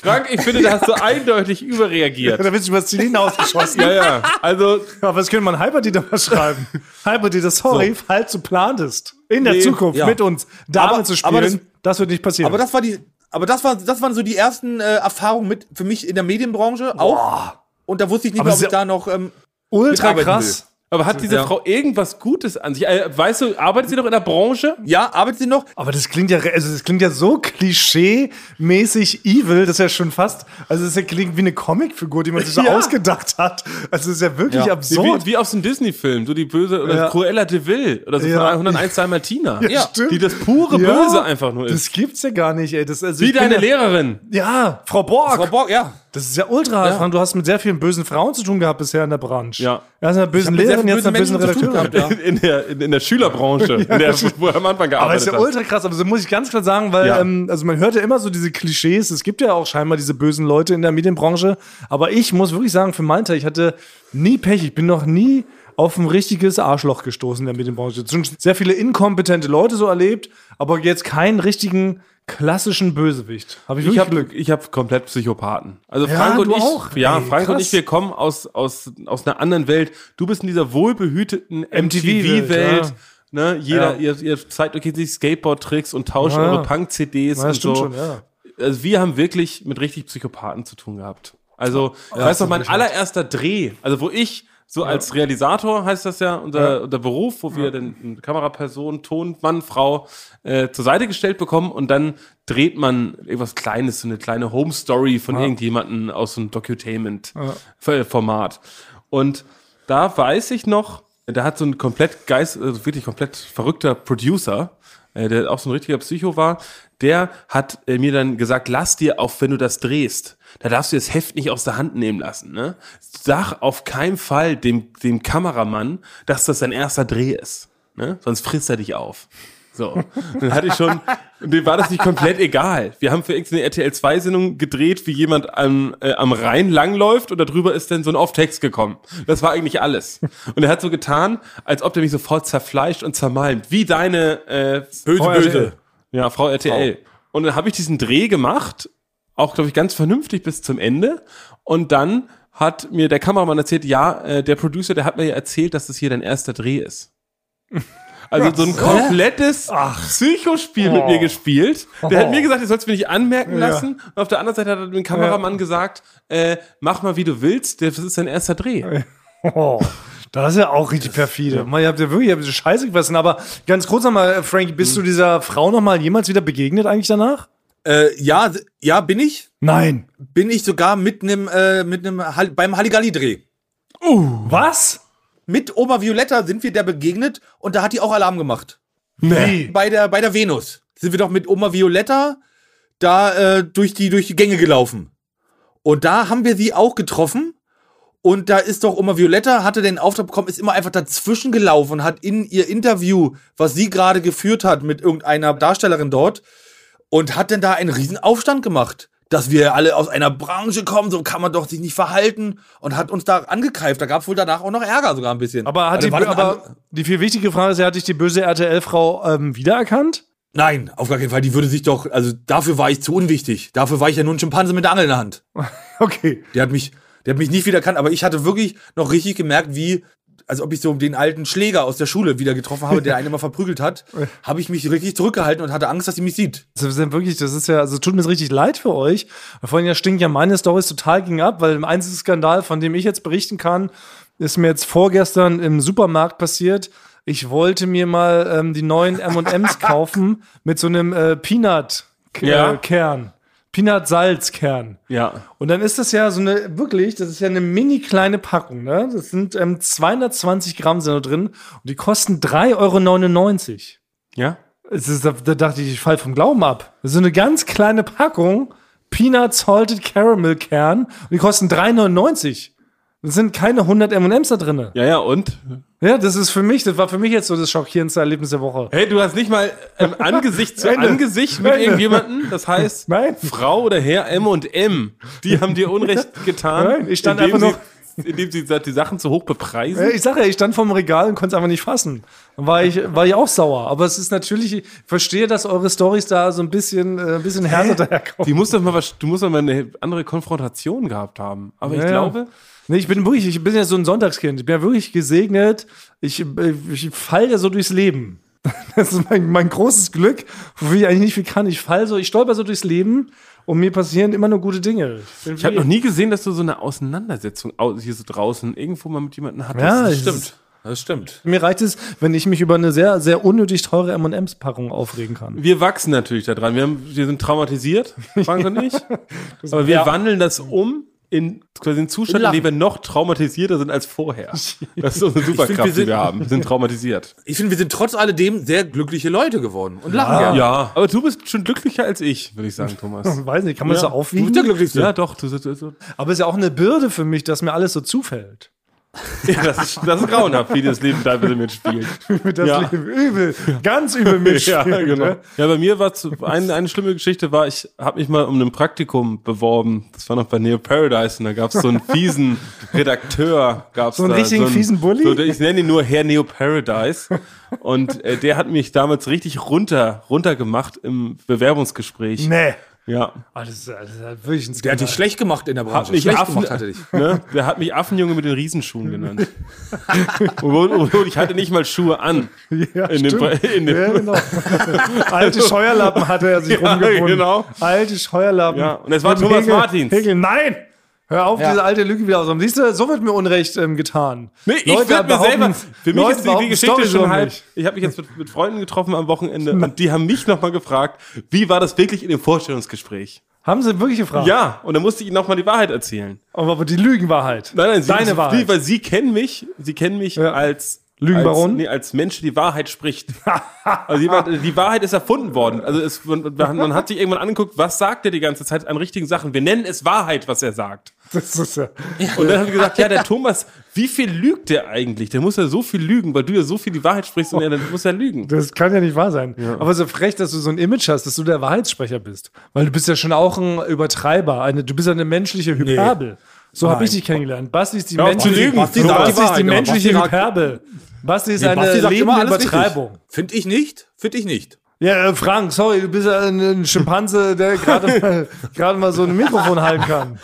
Frank, ich finde, da hast du eindeutig überreagiert. Da wird sich was Ziel hinausgeschossen. Ja, ja. Also, Aber was könnte man Hyperdieter mal schreiben? *laughs* Hyperdieter, sorry, falls du plantest, in der Nee, Zukunft ja. mit uns Dame Aber- zu aber spielen, das, wird nicht passieren. Aber das war die, aber das war, das waren so die ersten äh, Erfahrungen mit für mich in der Medienbranche auch. Und da wusste ich nicht mehr, ob ich da noch. Ähm, ultra krass. Aber hat diese Ja. Frau irgendwas Gutes an sich? Äh, weißt du, arbeitet sie noch in der Branche? ja, arbeitet sie noch? Aber das klingt ja, also das klingt ja so klischee-mäßig evil, das ist ja schon fast, also das klingt wie eine Comicfigur, die man sich so *laughs* Ja. ausgedacht hat. Also das ist ja wirklich Ja. absurd. Wie, wie aus einem Disney-Film, so die böse, oder Ja. Cruella de Vil, oder so Ja. von 101 Dalmatiner. Ja, stimmt. Die das pure Ja. Böse einfach nur ist. Das gibt's ja gar nicht, ey. Das, also Wie deine Lehrerin. Ja, Frau Borg. Frau Borg, ja. Das ist ja ultra. Frank. Du hast mit sehr vielen bösen Frauen zu tun gehabt bisher in der Branche. Ja. Einer bösen mit sehr Lehrerin, vielen jetzt zu tun Redakteurin. gehabt, ja. *laughs* In der, in, in der Schülerbranche, *laughs* in der, wo er am Anfang gearbeitet Aber es ist ja hat. ultra krass, aber so muss ich ganz klar sagen, weil, Ja. ähm, also man hört ja immer so diese Klischees, es gibt ja auch scheinbar diese bösen Leute in der Medienbranche, aber ich muss wirklich sagen, für meinen Teil, ich hatte nie Pech, ich bin noch nie auf ein richtiges Arschloch gestoßen in der Medienbranche. Schon sehr viele inkompetente Leute so erlebt, aber jetzt keinen richtigen klassischen Bösewicht. Habe ich Ich habe Glück. ich hab komplett Psychopathen. Also Ja, Frank und du ich, auch? ja, Ey, Frank und krass. ich, wir kommen aus, aus, aus einer anderen Welt. Du bist in dieser wohlbehüteten MTV-Welt, MTV-Welt. ja. Ne, jeder, Ja. ihr, ihr zeigt euch sich Skateboard-Tricks und tauscht Ja. eure Punk-CDs Ja, und so. schon, ja. Also wir haben wirklich mit richtig Psychopathen zu tun gehabt. Also, weißt du, mein allererster Dreh, also wo ich so als Realisator heißt das ja, unser, unser Beruf, wo wir dann eine Kameraperson, Ton, Mann, Frau äh, zur Seite gestellt bekommen und dann dreht man irgendwas Kleines, so eine kleine Home Story von irgendjemanden aus so einem Docutainment-Format. Und da weiß ich noch, da hat so ein komplett geist, also wirklich komplett verrückter Producer, äh, der auch so ein richtiger Psycho war, der hat äh, mir dann gesagt, lass dir auf, wenn du das drehst, da darfst du das Heft nicht aus der Hand nehmen lassen. Ne? Sag auf keinen Fall dem, dem Kameramann, dass das sein erster Dreh ist. Ne? Sonst frisst er dich auf. So, dann hatte ich schon, und *laughs* dem war das nicht komplett egal. Wir haben für irgendeine RTL-2-Sendung gedreht, wie jemand am, äh, am Rhein langläuft und darüber ist dann so ein Off-Text gekommen. Das war eigentlich alles. Und er hat so getan, als ob der mich sofort zerfleischt und zermalmt, wie deine äh, böse, Frau böse. RTL. Ja, Frau RTL. Und dann habe ich diesen Dreh gemacht, auch, glaube ich, ganz vernünftig bis zum Ende. Und dann hat mir der Kameramann erzählt, ja, äh, der Producer, der hat mir ja erzählt, dass das hier dein erster Dreh ist. *laughs* Also so ein komplettes Psychospiel mit Oh. mir gespielt. Der hat Oh. mir gesagt, ihr sollst mir nicht anmerken Ja. lassen. Und auf der anderen Seite hat er dem Kameramann gesagt, äh, mach mal wie du willst, das ist dein erster Dreh. *laughs* Oh, Das ist ja auch richtig perfide. Man, ihr habt ja wirklich ihr habt Scheiße gefressen. Aber ganz kurz nochmal, Frankie, bist du dieser Frau nochmal jemals wieder begegnet eigentlich danach? Äh, ja, ja, bin ich. Nein. Bin ich sogar mit einem, äh, mit einem, beim Halligalli-Dreh. Was? Mit Oma Violetta sind wir der begegnet und da hat die auch Alarm gemacht. Nee. Bei der, bei der Venus sind wir doch mit Oma Violetta da äh, durch, die, durch die Gänge gelaufen. Und da haben wir sie auch getroffen. Und da ist doch Oma Violetta, hatte den Auftrag bekommen, ist immer einfach dazwischen gelaufen und hat in ihr Interview, was sie gerade geführt hat mit irgendeiner Darstellerin dort, und hat dann da einen riesen Aufstand gemacht. Dass wir alle aus einer Branche kommen, so kann man doch sich nicht verhalten und hat uns da angekeift. Da gab es wohl danach auch noch Ärger sogar ein bisschen. Aber, hat Also die, aber die viel wichtige Frage ist, hat dich die böse RTL-Frau ähm, wiedererkannt? Nein, auf gar keinen Fall. Die würde sich doch, also dafür war ich zu unwichtig. Dafür war ich ja nur ein Schimpanse mit der Angel in der Hand. *laughs* Okay. Der hat mich, der hat mich nicht wiedererkannt, aber ich hatte wirklich noch richtig gemerkt, wie, als ob ich so den alten Schläger aus der Schule wieder getroffen habe, der einen immer verprügelt hat, habe ich mich richtig zurückgehalten und hatte Angst, dass sie mich sieht. Das ist ja wirklich, das ist ja, also tut mir richtig leid für euch. Vorhin ja stinken ja meine Storys total gegen ab, weil im einzigen Skandal, von dem ich jetzt berichten kann, ist mir jetzt vorgestern im Supermarkt passiert. Ich wollte mir mal ähm, die neuen M&M's *laughs* kaufen mit so einem äh, Peanut-Kern. Ja. Äh, Kern. Peanut-Salz-Kern. Ja. Und dann ist das ja so eine, wirklich, das ist ja eine mini kleine Packung, ne? Das sind ähm, 220 Gramm sind da drin und die kosten 3,99 Euro. Ja? Es ist, da, da dachte ich, ich fall vom Glauben ab. Das ist so eine ganz kleine Packung Peanut Salted Caramel Kern und die kosten 3,99. Das sind keine 100 M&M's da drin. Ja, ja, und? Ja, das ist für mich, das war für mich jetzt so das schockierendste Erlebnis der Woche. Hey, du hast nicht mal ähm, *laughs* Angesicht zu Ende. Angesicht mit Ende. irgendjemanden. Das heißt, *laughs* Nein. Frau oder Herr M und M, die haben dir Unrecht *laughs* getan. Nein, ich stand einfach sie, Indem sie die Sachen zu hoch bepreisen. Ja, Ich sage ja, ich stand vorm Regal und konnte es einfach nicht fassen. Dann war ich, war ich auch sauer. Aber es ist natürlich, ich verstehe, dass eure Stories da so ein bisschen, äh, ein bisschen härter daherkommen. Die muss doch mal was, du musst doch mal eine andere Konfrontation gehabt haben. Aber ich Ja, ja. Nee, ich bin wirklich, ich bin ja so ein Sonntagskind. Ich bin ja wirklich gesegnet. Ich, äh, ich fall ja so durchs Leben. *laughs* Das ist mein, mein großes Glück, wofür ich eigentlich nicht viel kann. Ich fall so, ich stolper so durchs Leben und mir passieren immer nur gute Dinge. bin ich habe noch nie gesehen, dass du so eine Auseinandersetzung au- hier so draußen irgendwo mal mit jemandem hattest. Ja, das stimmt. Das stimmt. Mir reicht es, wenn ich mich über eine sehr, sehr unnötig teure M&M's-Packung aufregen kann. Wir wachsen natürlich daran. Wir, haben, wir sind traumatisiert, Frank und ich. *laughs* Aber wir Ja. wandeln das um in quasi einen Zustand, in Lachen. dem wir noch traumatisierter sind als vorher. *laughs* Das ist unsere Superkraft, wir die sind- wir haben. Wir sind traumatisiert. Ich finde, wir sind trotz alledem sehr glückliche Leute geworden und lachen gerne. Ja, aber du bist schon glücklicher als ich, würde ich sagen, Thomas. *laughs* Weiß nicht, kann man das Ja. so Du aufwiegen? bist der Glücklichste. Ja, doch. Du, du, du, Aber es ist ja auch eine Bürde für mich, dass mir alles so zufällt. *laughs* ja, das, ist, das ist grauenhaft, wie das Leben teilweise mitspielt. *laughs* Mit das Ja. Leben übel, ganz übel *laughs* mitspielt. Ja, genau. ne? Ja, bei mir war eine, eine schlimme Geschichte war, ich habe mich mal um ein Praktikum beworben. Das war noch bei Neo Paradise und da gab es so einen fiesen Redakteur. Gab's So einen da, richtigen fiesen Bully? So, ich nenne ihn nur Herr Neo Paradise. Und äh, der hat mich damals richtig runter, runtergemacht im Bewerbungsgespräch. Nee. Ja. Ah, das, ist, das ist wirklich ein Der Skandal. hat dich schlecht gemacht in der Branche. mich schlecht Affen- gemacht hatte dich. Ne? Der hat mich Affenjunge mit den Riesenschuhen genannt. *laughs* und, und, und ich hatte nicht mal Schuhe an. Ja, In dem, in dem, Ja, genau. *laughs* Alte Scheuerlappen hatte er sich Ja, rumgebunden. genau. Alte Scheuerlappen. Ja, und es war Mit Thomas Hegel- Martins. Hegel, nein! Hör auf, Ja. diese alte Lüge wieder aus. Siehst du, so wird mir Unrecht ähm, getan. Nee, ich Leute würde mir selber. Für mich Leute ist die, die Geschichte schon halb. Ich habe mich jetzt mit, mit Freunden getroffen am Wochenende und die haben mich nochmal gefragt, wie war das wirklich in dem Vorstellungsgespräch? Haben sie wirklich gefragt? Ja, und dann musste ich ihnen nochmal die Wahrheit erzählen. Aber, aber die Lügenwahrheit. Nein, nein, sie, Deine sie, Wahrheit. Weil sie kennen mich, sie kennen mich Ja. als Lügenbaron? Als, nee, als Mensch, die Wahrheit spricht. *laughs* also jemand, die Wahrheit ist erfunden worden. Also es, man, man hat sich irgendwann angeguckt, was sagt er die ganze Zeit an richtigen Sachen. Wir nennen es Wahrheit, was er sagt. Das ist ja. Und dann haben wir gesagt, ja, der Thomas, wie viel lügt der eigentlich? Der muss ja so viel lügen, weil du ja so viel die Wahrheit sprichst und er dann muss ja lügen. Das kann ja nicht wahr sein. Aber so frech, dass du so ein Image hast, dass du der Wahrheitssprecher bist. Weil du bist ja schon auch ein Übertreiber. Eine, du bist ja eine menschliche Hyperbel. So habe ich dich kennengelernt. Basti ist die zu menschliche. Basti sagt die Basti ist die menschliche Basti Hyperbel. Basti ist Nee, eine Basti immer lebende richtig. Übertreibung. Finde ich nicht. Finde ich nicht. Ja, äh, Frank, sorry, du bist ja ein, Schimpanse, der gerade *laughs* mal, mal so ein Mikrofon halten kann.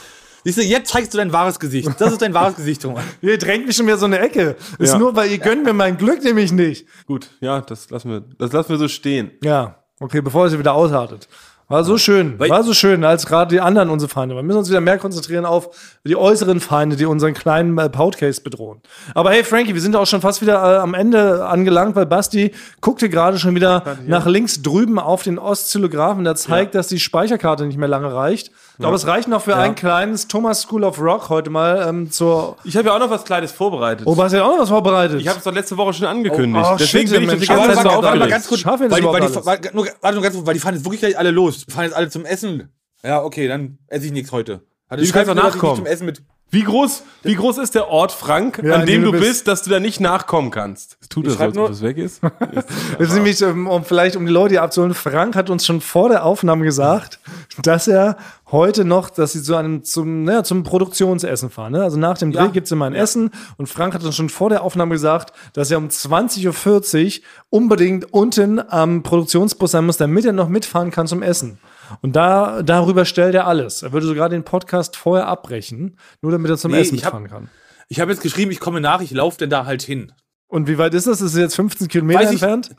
Siehst du, jetzt zeigst du dein wahres Gesicht. Das ist dein wahres Gesicht, Thomas. *laughs* Ihr drängt mich schon wieder so eine Ecke. Ist Ja. nur, weil ihr gönnt mir mein Glück nämlich nicht. Gut, ja, das lassen wir, das lassen wir so stehen. Ja, okay, bevor es wieder ausartet. War so schön, Weil- war so schön, als gerade die anderen unsere Feinde. Wir müssen uns wieder mehr konzentrieren auf die äußeren Feinde, die unseren kleinen äh, Podcast bedrohen. Aber hey, Frankie, wir sind auch schon fast wieder äh, am Ende angelangt, weil Basti guckte gerade schon wieder nach links drüben auf den Oszillographen, der zeigt, dass die Speicherkarte nicht mehr lange reicht. Aber es reicht noch für ein kleines Thomas School of Rock heute mal ähm, zur. Ich habe ja auch noch was Kleines vorbereitet. Oh, Basti hat auch noch was vorbereitet. ich habe es doch letzte Woche schon angekündigt. Oh, oh, Deswegen shit, bin ich Mensch. die ganze Zeit warte, so warte, ganz kurz, weil, weil, überhaupt die, weil, nur, warte nur ganz kurz, weil die fahren jetzt wirklich gleich alle los. Die fahren jetzt alle zum Essen. Ja, okay, dann esse ich nichts heute. Hatte Du kannst doch dass ich nicht nachkommen. Zum Essen mit. Wie groß, wie groß ist der Ort Frank, Ja, an dem du bist, bist. dass du da nicht nachkommen kannst? Es tut es, schreib als nur- ob es weg ist. *laughs* Das ist nämlich, ähm, um vielleicht um die Leute hier abzuholen, Frank hat uns schon vor der Aufnahme gesagt, dass er heute noch, dass sie zu einem zum, naja, zum Produktionsessen fahren. Ne? Also nach dem Dreh Ja. gibt's immer ein Essen und Frank hat uns schon vor der Aufnahme gesagt, dass er um 20.40 Uhr unbedingt unten am Produktionsbus sein muss, damit er noch mitfahren kann zum Essen. Und da, darüber stellt er alles. Er würde sogar den Podcast vorher abbrechen, nur damit er zum Nee, Essen ich hab- mitfahren kann. Ich habe jetzt geschrieben, ich komme nach, ich laufe denn da halt hin. Und wie weit ist das? Ist es jetzt 15 Kilometer Weiß ich- entfernt?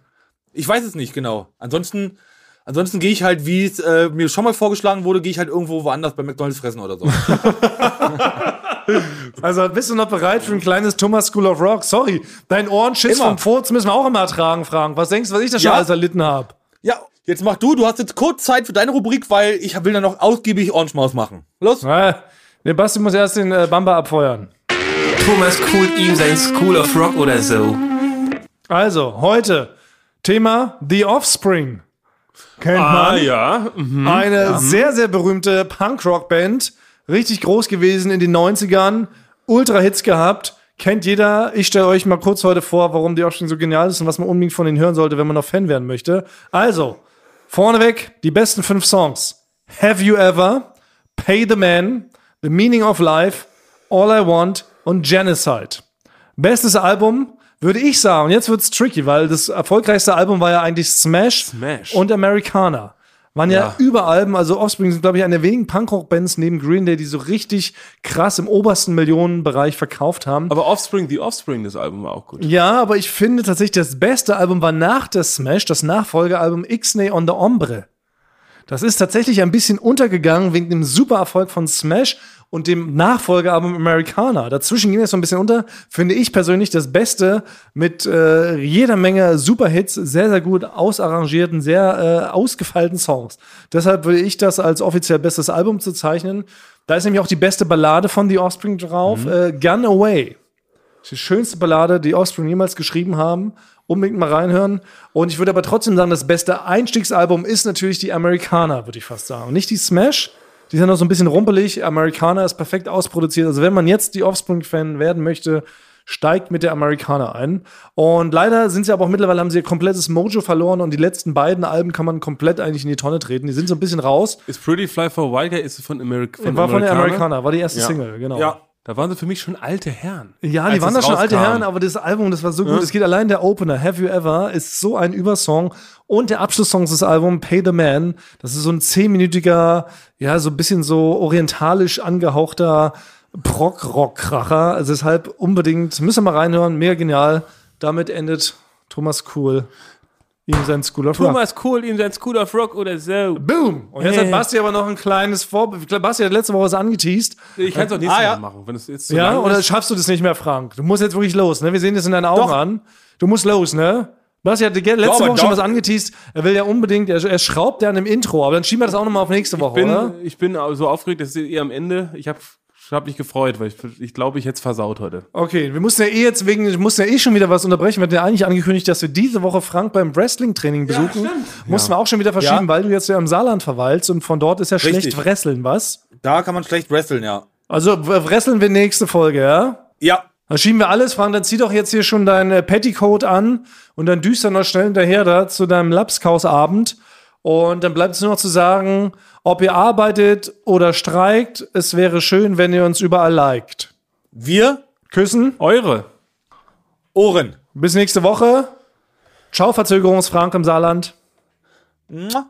Ich weiß es nicht genau. Ansonsten, ansonsten gehe ich halt, wie es äh, mir schon mal vorgeschlagen wurde, gehe ich halt irgendwo woanders bei McDonalds fressen oder so. *laughs* *laughs* Also bist du noch bereit für ein kleines Thomas School of Rock? Sorry, dein Ohrenschiss vom Furz müssen wir auch immer ertragen, Frank. Was denkst du, was ich da schon Ja. alles erlitten habe? Ja, jetzt mach du, du hast jetzt kurz Zeit für deine Rubrik, weil ich will dann noch ausgiebig Orange Maus machen. Los. Äh, der Basti muss erst den äh, Bamba abfeuern. Thomas coolt ihm sein School of Rock oder so. Also, heute Thema The Offspring. Kennt ah, man. ja. Mhm. Eine sehr, sehr berühmte Punk-Rock-Band. Richtig groß gewesen in den 90ern. Ultra-Hits gehabt. Kennt jeder. Ich stelle euch mal kurz heute vor, warum die Offspring so genial ist und was man unbedingt von ihnen hören sollte, wenn man noch Fan werden möchte. Also, vorneweg die besten fünf Songs. Have You Ever, Pay the Man, The Meaning of Life, All I Want und Genocide. Bestes Album würde ich sagen, und jetzt wird's tricky, weil das erfolgreichste Album war ja eigentlich Smash, Smash. und Americana. Waren ja, Ja. überall, also Offspring sind, glaube ich, eine der wenigen Punkrock-Bands neben Green Day, die so richtig krass im obersten Millionenbereich verkauft haben. Aber Offspring, The Offspring, das Album war auch gut. Ja, aber ich finde tatsächlich, das beste Album war nach der Smash, das Nachfolgealbum Ixnay on the Ombre. Das ist tatsächlich ein bisschen untergegangen wegen dem super Erfolg von Smash und dem Nachfolgealbum Americana. Dazwischen ging es so ein bisschen unter. Finde ich persönlich das Beste mit äh, jeder Menge Superhits, sehr, sehr gut ausarrangierten, sehr äh, ausgefeilten Songs. Deshalb würde ich das als offiziell bestes Album zu zeichnen. Da ist nämlich auch die beste Ballade von The Offspring drauf, äh, Gun Away. Die schönste Ballade, die Offspring jemals geschrieben haben. Unbedingt mal reinhören. Und ich würde aber trotzdem sagen, das beste Einstiegsalbum ist natürlich die Americana, würde ich fast sagen. Und nicht die Smash. Die sind noch so ein bisschen rumpelig. Americana ist perfekt ausproduziert. Also wenn man jetzt die Offspring-Fan werden möchte, steigt mit der Americana ein. Und leider sind sie aber auch mittlerweile, haben sie ihr komplettes Mojo verloren und die letzten beiden Alben kann man komplett eigentlich in die Tonne treten. Die sind so ein bisschen raus. Ist Pretty Fly for a While Guy, ist von, America, war von der Americana? Americana, war die erste Ja. Single, genau. Ja. Da waren sie für mich schon alte Herren. Ja, die waren da schon alte. Herren, aber das Album, das war so gut. Es geht allein der Opener, Have You Ever, ist so ein Übersong. Und der Abschlusssong des Albums, Pay the Man, das ist so ein zehnminütiger, ja, so ein bisschen so orientalisch angehauchter Prog-Rock-Kracher. Also deshalb unbedingt, müssen wir mal reinhören, mega genial. Damit endet Thomas Cool ihm sein School of Rock. Thomas Kohl in sein School of Rock oder so. Boom! Und jetzt Hey. hat Basti aber noch ein kleines Vorbild. Ich Basti hat letzte Woche was angeteased. Ich kann es auch nächstes Ah, ja. Mal machen, wenn es jetzt so Ja, lang oder ist. schaffst du das nicht mehr, Frank? Du musst jetzt wirklich los, ne? Wir sehen das in deinen Augen Doch. an. Du musst los, ne? Basti ge- letzte aber Woche schon doch. was angeteasst. Er will ja unbedingt, er, er schraubt ja an dem Intro, aber dann schieben wir das auch nochmal auf nächste Woche, bin, oder? ich bin so aufgeregt, dass ihr am Ende, ich habe hab mich gefreut, weil ich, ich glaube, ich hätte es versaut heute. Okay, wir mussten ja eh jetzt wegen, wir mussten ja eh schon wieder was unterbrechen. Wir hatten ja eigentlich angekündigt, dass wir diese Woche Frank beim Wrestling-Training besuchen. Mussten wir auch schon wieder verschieben, Ja. weil du jetzt ja im Saarland verweilst und von dort ist ja schlecht Richtig. Wresteln, was? Da kann man schlecht wresteln, ja. Also wresteln wir nächste Folge, ja? Ja. Dann schieben wir alles, Frank, dann zieh doch jetzt hier schon dein äh, Petticoat an und dann düst dann noch schnell hinterher da zu deinem Lapskausabend. Und dann bleibt es nur noch zu sagen, ob ihr arbeitet oder streikt, es wäre schön, wenn ihr uns überall liked. Wir, Küssen, Eure. Ohren. bis nächste Woche. Ciao, Verzögerungsfrank im Saarland. Mua.